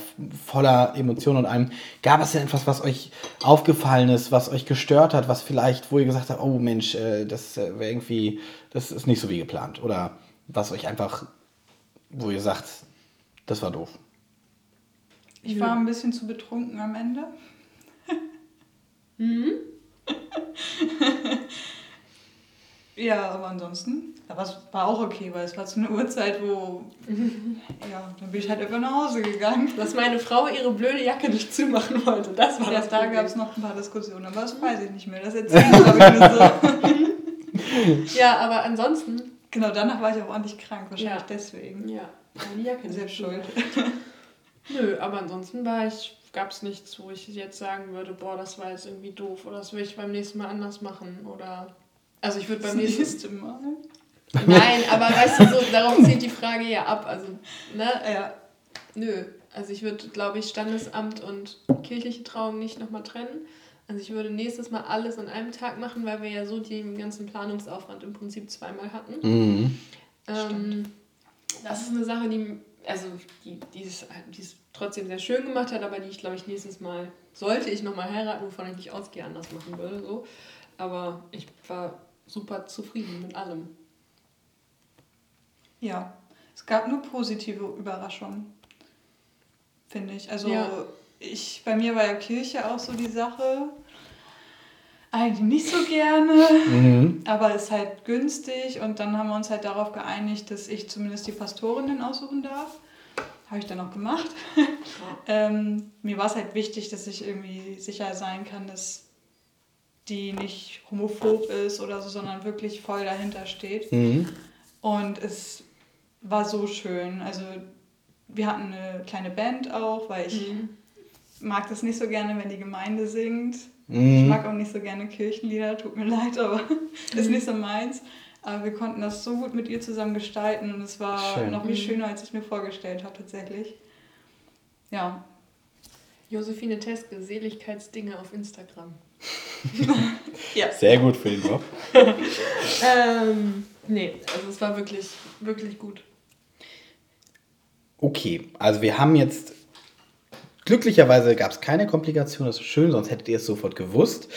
voller Emotionen und allem. Gab es denn etwas, was euch aufgefallen ist, was euch gestört hat, was vielleicht, wo ihr gesagt habt, oh Mensch, äh, das äh, wäre irgendwie, das ist nicht so wie geplant? Oder was euch einfach, wo ihr sagt, das war doof? Ich war ein bisschen zu betrunken am Ende. mhm. ja, aber ansonsten, aber es war auch okay, weil es war zu einer Uhrzeit, wo, ja, dann bin ich halt einfach nach Hause gegangen. Dass meine Frau ihre blöde Jacke nicht zumachen wollte, das war ja, das da gab es noch ein paar Diskussionen, aber das weiß ich nicht mehr, das erzähle ich glaube ich nur so. ja, aber ansonsten... Genau, danach war ich auch ordentlich krank, wahrscheinlich ja. deswegen. Ja, die Jacke Selbst schuld. Nö, aber ansonsten war ich, gab es nichts, wo ich jetzt sagen würde, boah, das war jetzt irgendwie doof oder das will ich beim nächsten Mal anders machen oder. Also ich würde beim das nächsten Mal. Nein, aber weißt du, so, darauf zielt die Frage ja ab. Also, ne? Ja. Nö. Also ich würde, glaube ich, Standesamt und kirchliche Trauung nicht nochmal trennen. Also ich würde nächstes Mal alles an einem Tag machen, weil wir ja so den ganzen Planungsaufwand im Prinzip zweimal hatten. Mhm. Ähm, das ist eine Sache, die also die, die, es, die es trotzdem sehr schön gemacht hat, aber die ich, glaube ich, nächstes Mal, sollte ich nochmal heiraten, wovon ich nicht ausgehe, anders machen würde. So. Aber ich war super zufrieden mit allem. Ja, es gab nur positive Überraschungen, finde ich. Also ja. ich, bei mir war ja Kirche auch so die Sache eigentlich nicht so gerne, mhm. aber ist halt günstig und dann haben wir uns halt darauf geeinigt, dass ich zumindest die Pastorinnen aussuchen darf. Habe ich dann auch gemacht. Ja. ähm, mir war es halt wichtig, dass ich irgendwie sicher sein kann, dass die nicht homophob ist oder so, sondern wirklich voll dahinter steht. Mhm. Und es war so schön. Also wir hatten eine kleine Band auch, weil ich mhm. mag das nicht so gerne, wenn die Gemeinde singt. Mhm. Ich mag auch nicht so gerne Kirchenlieder, tut mir leid, aber ist nicht so meins. Aber wir konnten das so gut mit ihr zusammen gestalten und es war Schön. noch viel mhm. schöner, als ich mir vorgestellt habe tatsächlich. Ja. Josephine Teske, Seligkeitsdinge auf Instagram. ja. Sehr gut für den Job. ähm, nee, also es war wirklich, wirklich gut. Okay, also wir haben jetzt Glücklicherweise gab es keine Komplikation, das ist schön, sonst hättet ihr es sofort gewusst.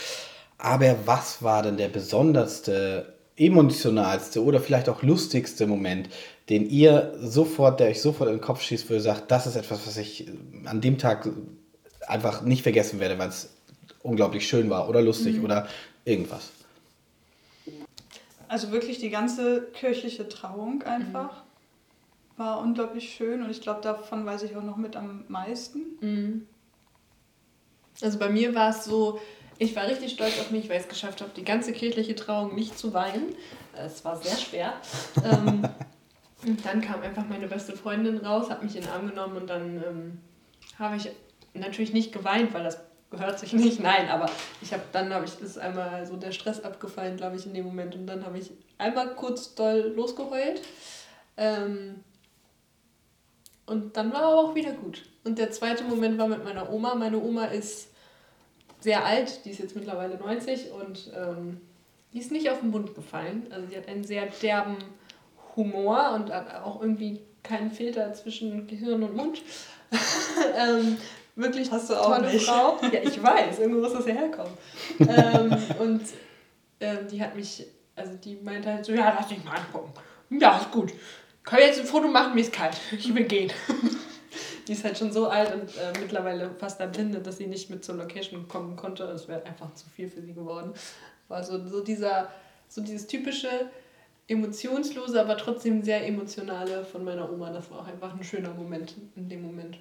Aber was war denn der besonderste, emotionalste oder vielleicht auch lustigste Moment, den ihr sofort, der euch sofort in den Kopf schießt, wo ihr sagt, das ist etwas, was ich an dem Tag einfach nicht vergessen werde, weil es unglaublich schön war oder lustig mhm. oder irgendwas? Also wirklich die ganze kirchliche Trauung einfach. Mhm war unglaublich schön und ich glaube, davon weiß ich auch noch mit am meisten. Mhm. Also bei mir war es so, ich war richtig stolz auf mich, weil ich es geschafft habe, die ganze kirchliche Trauung nicht zu weinen. Es war sehr schwer. ähm, und dann kam einfach meine beste Freundin raus, hat mich in den Arm genommen und dann ähm, habe ich natürlich nicht geweint, weil das gehört sich nicht. Nein, aber ich habe dann habe ich ist einmal so der Stress abgefallen, glaube ich, in dem Moment und dann habe ich einmal kurz doll losgeheult. Ähm, und dann war aber auch wieder gut. Und der zweite Moment war mit meiner Oma. Meine Oma ist sehr alt, die ist jetzt mittlerweile 90 und ähm, die ist nicht auf den Mund gefallen. Also sie hat einen sehr derben Humor und hat auch irgendwie keinen Filter zwischen Gehirn und Mund. ähm, wirklich Hast du auch tolle nicht. Frau. Ja, ich weiß, irgendwo muss das ja herkommen. ähm, und ähm, die hat mich, also die meinte halt so, ja, lass dich mal angucken. Ja, ist gut können wir jetzt ein Foto machen, mir ist kalt, ich will gehen. die ist halt schon so alt und äh, mittlerweile fast erblinde, dass sie nicht mit zur Location kommen konnte. Es wäre einfach zu viel für sie geworden. War so, so, dieser, so dieses typische, emotionslose, aber trotzdem sehr emotionale von meiner Oma. Das war auch einfach ein schöner Moment in dem Moment.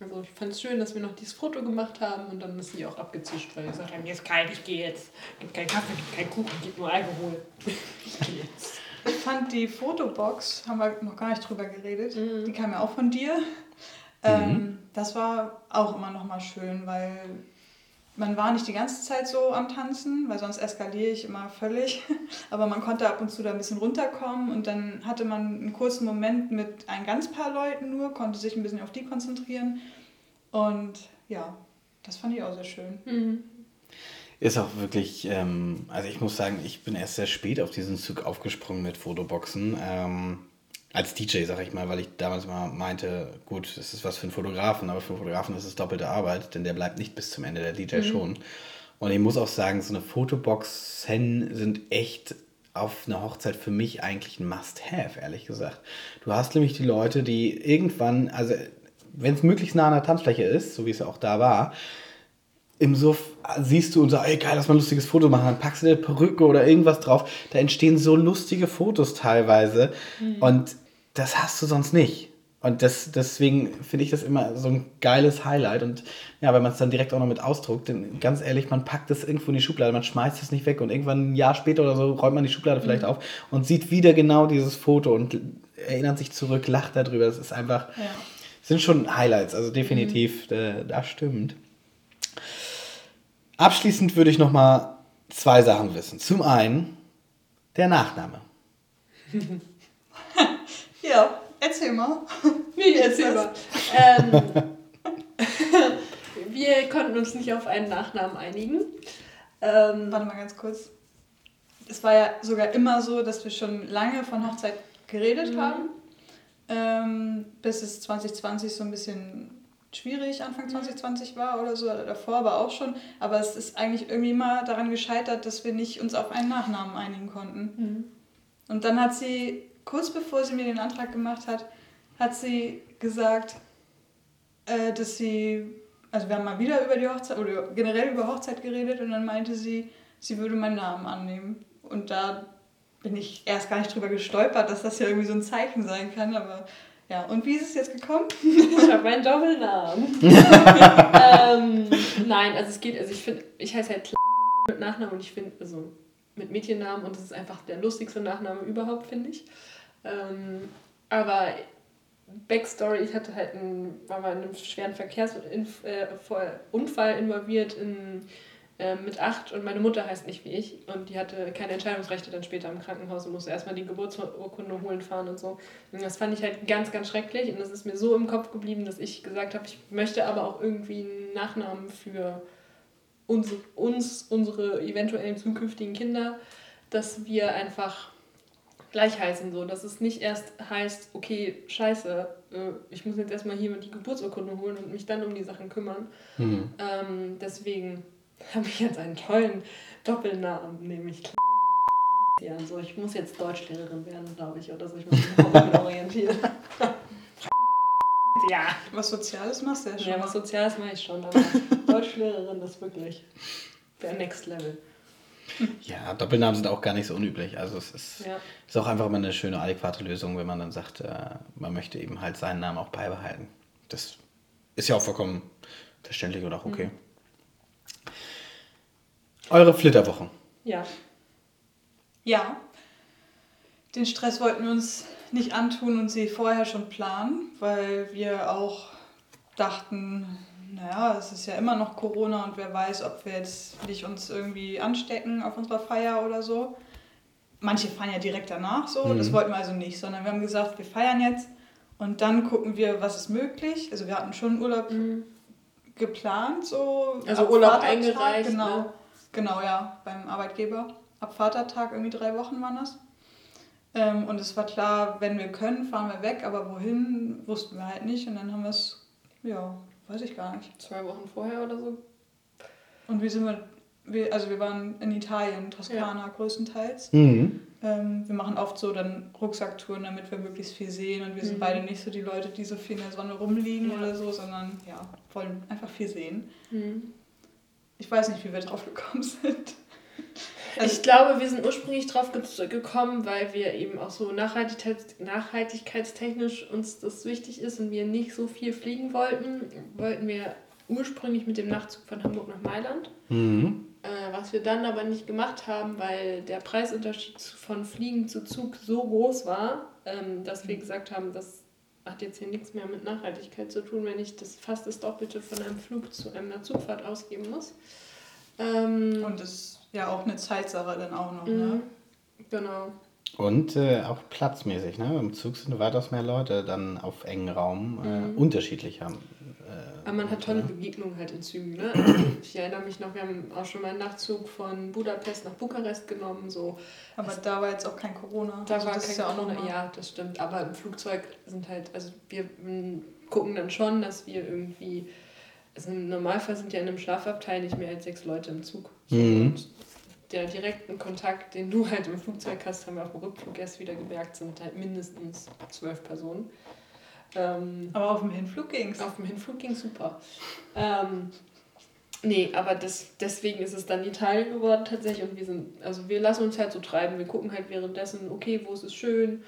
Also ich fand es schön, dass wir noch dieses Foto gemacht haben und dann ist sie auch abgezischt, weil ich gesagt habe, mir ist kalt, ich gehe jetzt. Gibt keinen Kaffee, gibt keinen Kuchen, gibt nur Alkohol. Ich gehe jetzt. Ich fand die Fotobox, haben wir noch gar nicht drüber geredet, mhm. die kam ja auch von dir. Ähm, mhm. Das war auch immer noch mal schön, weil man war nicht die ganze Zeit so am Tanzen, weil sonst eskaliere ich immer völlig. Aber man konnte ab und zu da ein bisschen runterkommen und dann hatte man einen kurzen Moment mit ein ganz paar Leuten nur, konnte sich ein bisschen auf die konzentrieren. Und ja, das fand ich auch sehr schön. Mhm. Ist auch wirklich, ähm, also ich muss sagen, ich bin erst sehr spät auf diesen Zug aufgesprungen mit Fotoboxen. Ähm, als DJ, sag ich mal, weil ich damals mal meinte, gut, das ist was für einen Fotografen, aber für einen Fotografen ist es doppelte Arbeit, denn der bleibt nicht bis zum Ende, der DJ schon. Und ich muss auch sagen, so eine Fotoboxen sind echt auf einer Hochzeit für mich eigentlich ein Must-Have, ehrlich gesagt. Du hast nämlich die Leute, die irgendwann, also wenn es möglichst nah an der Tanzfläche ist, so wie es ja auch da war, im Suff siehst du und sagst, ey geil, lass mal ein lustiges Foto machen, dann packst du eine Perücke oder irgendwas drauf. Da entstehen so lustige Fotos teilweise und das hast du sonst nicht. Und das, deswegen finde ich das immer so ein geiles Highlight. Und ja, wenn man es dann direkt auch noch mit ausdruckt, dann ganz ehrlich, man packt das irgendwo in die Schublade, man schmeißt es nicht weg und irgendwann ein Jahr später oder so räumt man die Schublade vielleicht auf und sieht wieder genau dieses Foto und erinnert sich zurück, lacht darüber. Das ist einfach, Ja. sind schon Highlights, also definitiv, äh, das stimmt. Abschließend würde ich noch mal zwei Sachen wissen. Zum einen der Nachname. Ja, erzähl mal. Nee, erzähl mal. Ähm, wir konnten uns nicht auf einen Nachnamen einigen. Ähm, Warte mal ganz kurz. Es war ja sogar immer so, dass wir schon lange von Hochzeit geredet haben. Ähm, bis es 2020 so ein bisschen schwierig Anfang 2020 war oder so, oder davor aber auch schon. Aber es ist eigentlich irgendwie immer daran gescheitert, dass wir nicht uns auf einen Nachnamen einigen konnten. Und dann hat sie, kurz bevor sie mir den Antrag gemacht hat, hat sie gesagt, äh, dass sie, also wir haben mal wieder über die Hochzeit oder generell über Hochzeit geredet und dann meinte sie, sie würde meinen Namen annehmen. Und da bin ich erst gar nicht drüber gestolpert, dass das ja irgendwie so ein Zeichen sein kann, aber ja, und wie ist es jetzt gekommen? Ich habe einen Doppelnamen. ähm, nein, also es geht, also ich finde, ich heiße halt mit Nachnamen und ich finde, also mit Mädchennamen und das ist einfach der lustigste Nachname überhaupt, finde ich. Ähm, aber Backstory, ich hatte halt einen, war mal in einem schweren Verkehrsunfall involviert in, äh, mit acht und meine Mutter heißt nicht wie ich und die hatte keine Entscheidungsrechte dann später im Krankenhaus und musste erstmal die Geburtsurkunde holen fahren und so. Und das fand ich halt ganz, ganz schrecklich und das ist mir so im Kopf geblieben, dass ich gesagt habe, ich möchte aber auch irgendwie einen Nachnamen für uns, uns unsere eventuellen zukünftigen Kinder, dass wir einfach gleich heißen, so, dass es nicht erst heißt, okay, scheiße, äh, ich muss jetzt erstmal hier die Geburtsurkunde holen und mich dann um die Sachen kümmern. Hm. Ähm, deswegen habe ich jetzt einen tollen Doppelnamen, nämlich ja, so, ich muss jetzt Deutschlehrerin werden, glaube ich, oder so. Ich muss mich orientieren. ja. Was Soziales machst du ja schon. Ja, was Soziales mache ich schon, aber Deutschlehrerin ist wirklich der Next Level. Ja, Doppelnamen sind auch gar nicht so unüblich. Also es ist, Ja. ist auch einfach immer eine schöne, adäquate Lösung, wenn man dann sagt, äh, man möchte eben halt seinen Namen auch beibehalten. Das ist ja auch vollkommen verständlich oder auch okay. Eure Flitterwochen. Ja. Ja. Den Stress wollten wir uns nicht antun und sie vorher schon planen, weil wir auch dachten, naja, es ist ja immer noch Corona und wer weiß, ob wir jetzt nicht uns irgendwie anstecken auf unserer Feier oder so. Manche feiern ja direkt danach so, das wollten wir also nicht, sondern wir haben gesagt, wir feiern jetzt und dann gucken wir, was ist möglich. Also wir hatten schon Urlaub geplant, so. Mhm. Also Urlaub eingereicht, Genau, ne? Genau, ja, beim Arbeitgeber. Ab Vatertag, irgendwie drei Wochen waren das. Ähm, und es war klar, wenn wir können, fahren wir weg, aber wohin, wussten wir halt nicht. Und dann haben wir es, ja, weiß ich gar nicht. Zwei Wochen vorher oder so. Und wie sind wir, wir also wir waren in Italien, Toskana größtenteils. Mhm. Ähm, wir machen oft so dann Rucksacktouren, damit wir möglichst viel sehen. Und wir sind Mhm. beide nicht so die Leute, die so viel in der Sonne rumliegen Ja. oder so, sondern ja, wollen einfach viel sehen. Mhm. Ich weiß nicht, wie wir drauf gekommen sind. Also- ich glaube, wir sind ursprünglich drauf ge gekommen, weil wir eben auch so Nachhaltigkeits nachhaltigkeitstechnisch uns das wichtig ist und wir nicht so viel fliegen wollten, wollten wir ursprünglich mit dem Nachtzug von Hamburg nach Mailand. Mhm. Äh, was wir dann aber nicht gemacht haben, weil der Preisunterschied von Fliegen zu Zug so groß war, ähm, dass wir gesagt haben, das hat jetzt hier nichts mehr mit Nachhaltigkeit zu tun, wenn ich das fast das Doppelte von einem Flug zu einer Zugfahrt ausgeben muss. Ähm, Und das ist ja auch eine Zeitsache dann auch noch, mhm, ne? Genau. Und äh, auch platzmäßig, ne? Im Zug sind weitaus mehr Leute dann auf engen Raum äh, Mhm. unterschiedlich haben. Aber man hat tolle Begegnungen halt in Zügen. Ne? Also ich erinnere mich noch, wir haben auch schon mal einen Nachtzug von Budapest nach Bukarest genommen. So. Aber das, da war jetzt auch kein Corona. Da also war kein ja Corona, ja, das stimmt. Aber im Flugzeug sind halt, also wir gucken dann schon, dass wir irgendwie, also im Normalfall sind ja in einem Schlafabteil nicht mehr als sechs Leute im Zug. Mhm. Und der direkten Kontakt, den du halt im Flugzeug hast, haben wir auf dem Rückflug erst wieder gemerkt, sind halt mindestens zwölf Personen. Ähm, aber auf dem Hinflug ging es. Auf dem Hinflug ging super. Ähm, nee, aber das, deswegen ist es dann Italien geworden tatsächlich und wir sind, also wir lassen uns halt so treiben, wir gucken halt währenddessen, okay, wo ist es schön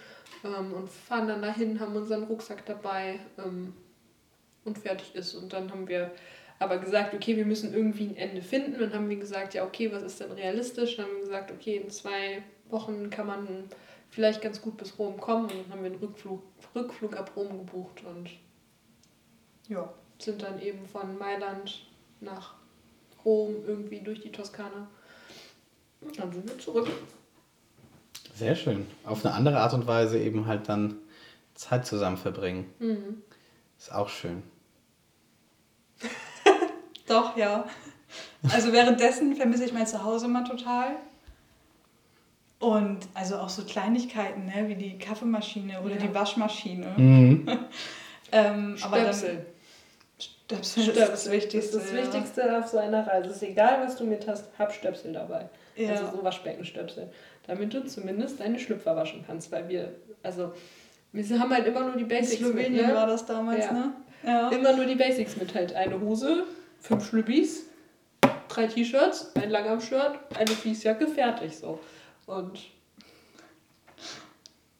ähm, und fahren dann dahin, haben unseren Rucksack dabei ähm, und fertig ist und dann haben wir aber gesagt, okay, wir müssen irgendwie ein Ende finden. Dann haben wir gesagt, ja, okay, was ist denn realistisch? Dann haben wir gesagt, okay, in zwei Wochen kann man vielleicht ganz gut bis Rom kommen. Und dann haben wir einen Rückflug, Rückflug ab Rom gebucht und ja. sind dann eben von Mailand nach Rom irgendwie durch die Toskana. Und dann sind wir zurück. Sehr schön. Auf eine andere Art und Weise eben halt dann Zeit zusammen verbringen. Mhm. Ist auch schön. Doch, ja. Also währenddessen vermisse ich mein Zuhause immer total. Und also auch so Kleinigkeiten, ne, wie die Kaffeemaschine oder ja. die Waschmaschine. Mhm. ähm, Stöpsel. Stöpsel, Stöpsel ist das Wichtigste. Das ist das Wichtigste ja. auf so einer Reise. Es ist egal, was du mit hast, hab Stöpsel dabei. Ja. Also so Waschbeckenstöpsel. Damit du zumindest deine Schlüpfer waschen kannst, weil wir, also wir haben halt immer nur die Basics. In Slowenien mit, ne? war das damals, ja. ne? Ja. Immer nur die Basics mit halt eine Hose, fünf Schlüppis, drei T-Shirts, ein Langarm-Shirt, eine Fließjacke, fertig so. Und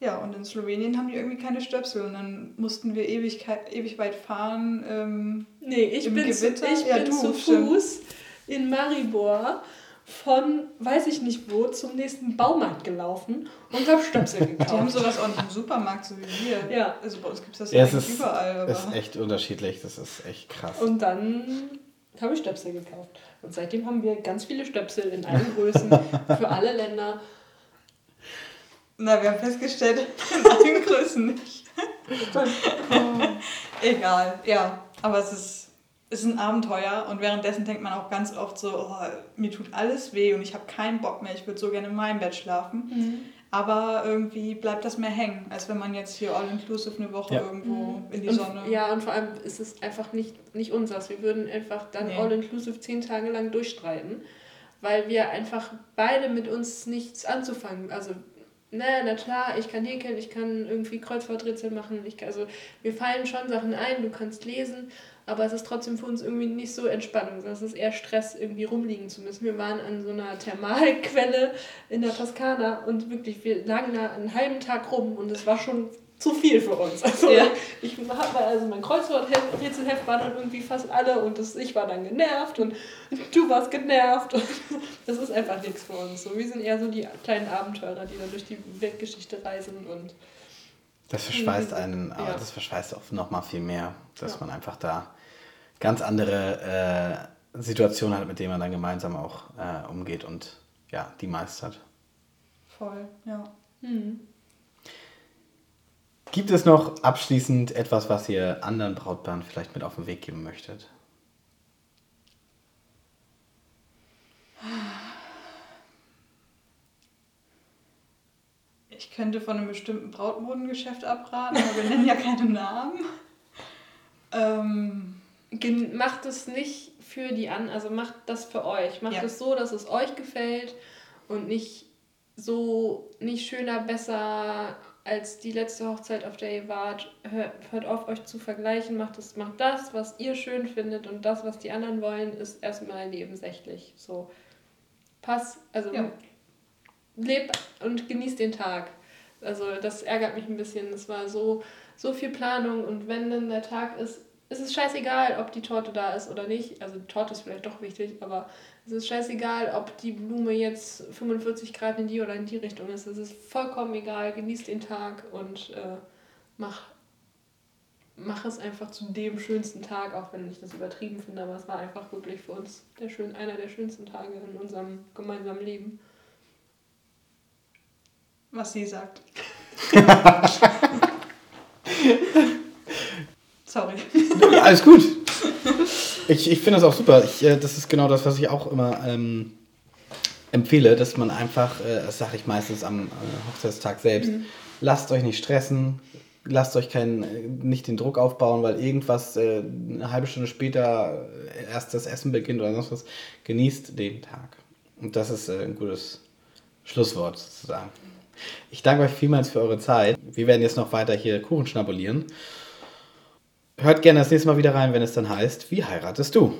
ja, und in Slowenien haben die irgendwie keine Stöpsel und dann mussten wir ewig, ewig weit fahren. Ähm, nee, ich bin, Gewitter. Zu, ich ja, bin du, zu Fuß in Maribor von weiß ich nicht wo zum nächsten Baumarkt gelaufen und habe Stöpsel gekauft. Die haben sowas auch nicht im Supermarkt, so wie wir. Ja. Also bei uns gibt es das ja, eigentlich ist, überall. Aber ist echt unterschiedlich, das ist echt krass. Und dann habe ich Stöpsel gekauft. Und seitdem haben wir ganz viele Stöpsel in allen Größen für alle Länder. Na, wir haben festgestellt, in allen Größen nicht. Egal, ja. Aber es ist, es ist ein Abenteuer und währenddessen denkt man auch ganz oft so, oh, mir tut alles weh und ich habe keinen Bock mehr, ich würde so gerne in meinem Bett schlafen. Mhm. Aber irgendwie bleibt das mehr hängen, als wenn man jetzt hier all-inclusive eine Woche ja. irgendwo mhm. in die und, Sonne. Ja, und vor allem ist es einfach nicht, nicht unseres. Wir würden einfach dann nee. all-inclusive zehn Tage lang durchstreiten, weil wir einfach beide mit uns nichts anzufangen. Also na, na klar, ich kann häkeln, ich kann irgendwie Kreuzworträtsel machen. Ich kann, also mir fallen schon Sachen ein, du kannst lesen, aber es ist trotzdem für uns irgendwie nicht so Entspannung, sondern es ist eher Stress, irgendwie rumliegen zu müssen. Wir waren an so einer Thermalquelle in der Toskana und wirklich, wir lagen da einen halben Tag rum und es war schon zu viel für uns. Also ja. ich habe also mein Kreuzworträtselheft war dann irgendwie fast alle und das, ich war dann genervt und du warst genervt und das ist einfach nichts für uns. So, wir sind eher so die kleinen Abenteurer, die dann durch die Weltgeschichte reisen und das verschweißt einen, aber ja. das verschweißt auch noch mal viel mehr, dass ja. man einfach da ganz andere äh, Situationen hat, mit denen man dann gemeinsam auch äh, umgeht und ja, die meistert. Voll, ja. Mhm. Gibt es noch abschließend etwas, was ihr anderen Brautpaaren vielleicht mit auf den Weg geben möchtet? Ich könnte von einem bestimmten Brautmodengeschäft abraten, aber wir nennen ja keine Namen. Ähm, macht es nicht für die an, also macht das für euch. Macht ja. es so, dass es euch gefällt und nicht so, nicht schöner, besser als die letzte Hochzeit, auf der ihr wart. Hört, hört auf, euch zu vergleichen. Macht das, macht das, was ihr schön findet und das, was die anderen wollen, ist erstmal nebensächlich. So, pass, also ja. lebt und genießt den Tag. Also das ärgert mich ein bisschen. Es war so, so viel Planung und wenn dann der Tag ist, es ist scheißegal, ob die Torte da ist oder nicht. Also die Torte ist vielleicht doch wichtig, aber es ist scheißegal, ob die Blume jetzt 45 Grad in die oder in die Richtung ist. Es ist vollkommen egal. Genieß den Tag und äh, mach, mach es einfach zu dem schönsten Tag, auch wenn ich das übertrieben finde. Aber es war einfach wirklich für uns der schön, einer der schönsten Tage in unserem gemeinsamen Leben. Was sie sagt. Sorry. Alles gut. Ich, ich finde das auch super. Ich, äh, das ist genau das, was ich auch immer ähm, empfehle, dass man einfach, äh, das sage ich meistens am äh, Hochzeitstag selbst, mhm. lasst euch nicht stressen, lasst euch keinen, äh, nicht den Druck aufbauen, weil irgendwas äh, eine halbe Stunde später äh, erst das Essen beginnt oder sonst was. Genießt den Tag. Und das ist äh, ein gutes Schlusswort sozusagen. Ich danke euch vielmals für eure Zeit. Wir werden jetzt noch weiter hier Kuchen schnabulieren. Hört gerne das nächste Mal wieder rein, wenn es dann heißt, wie heiratest du?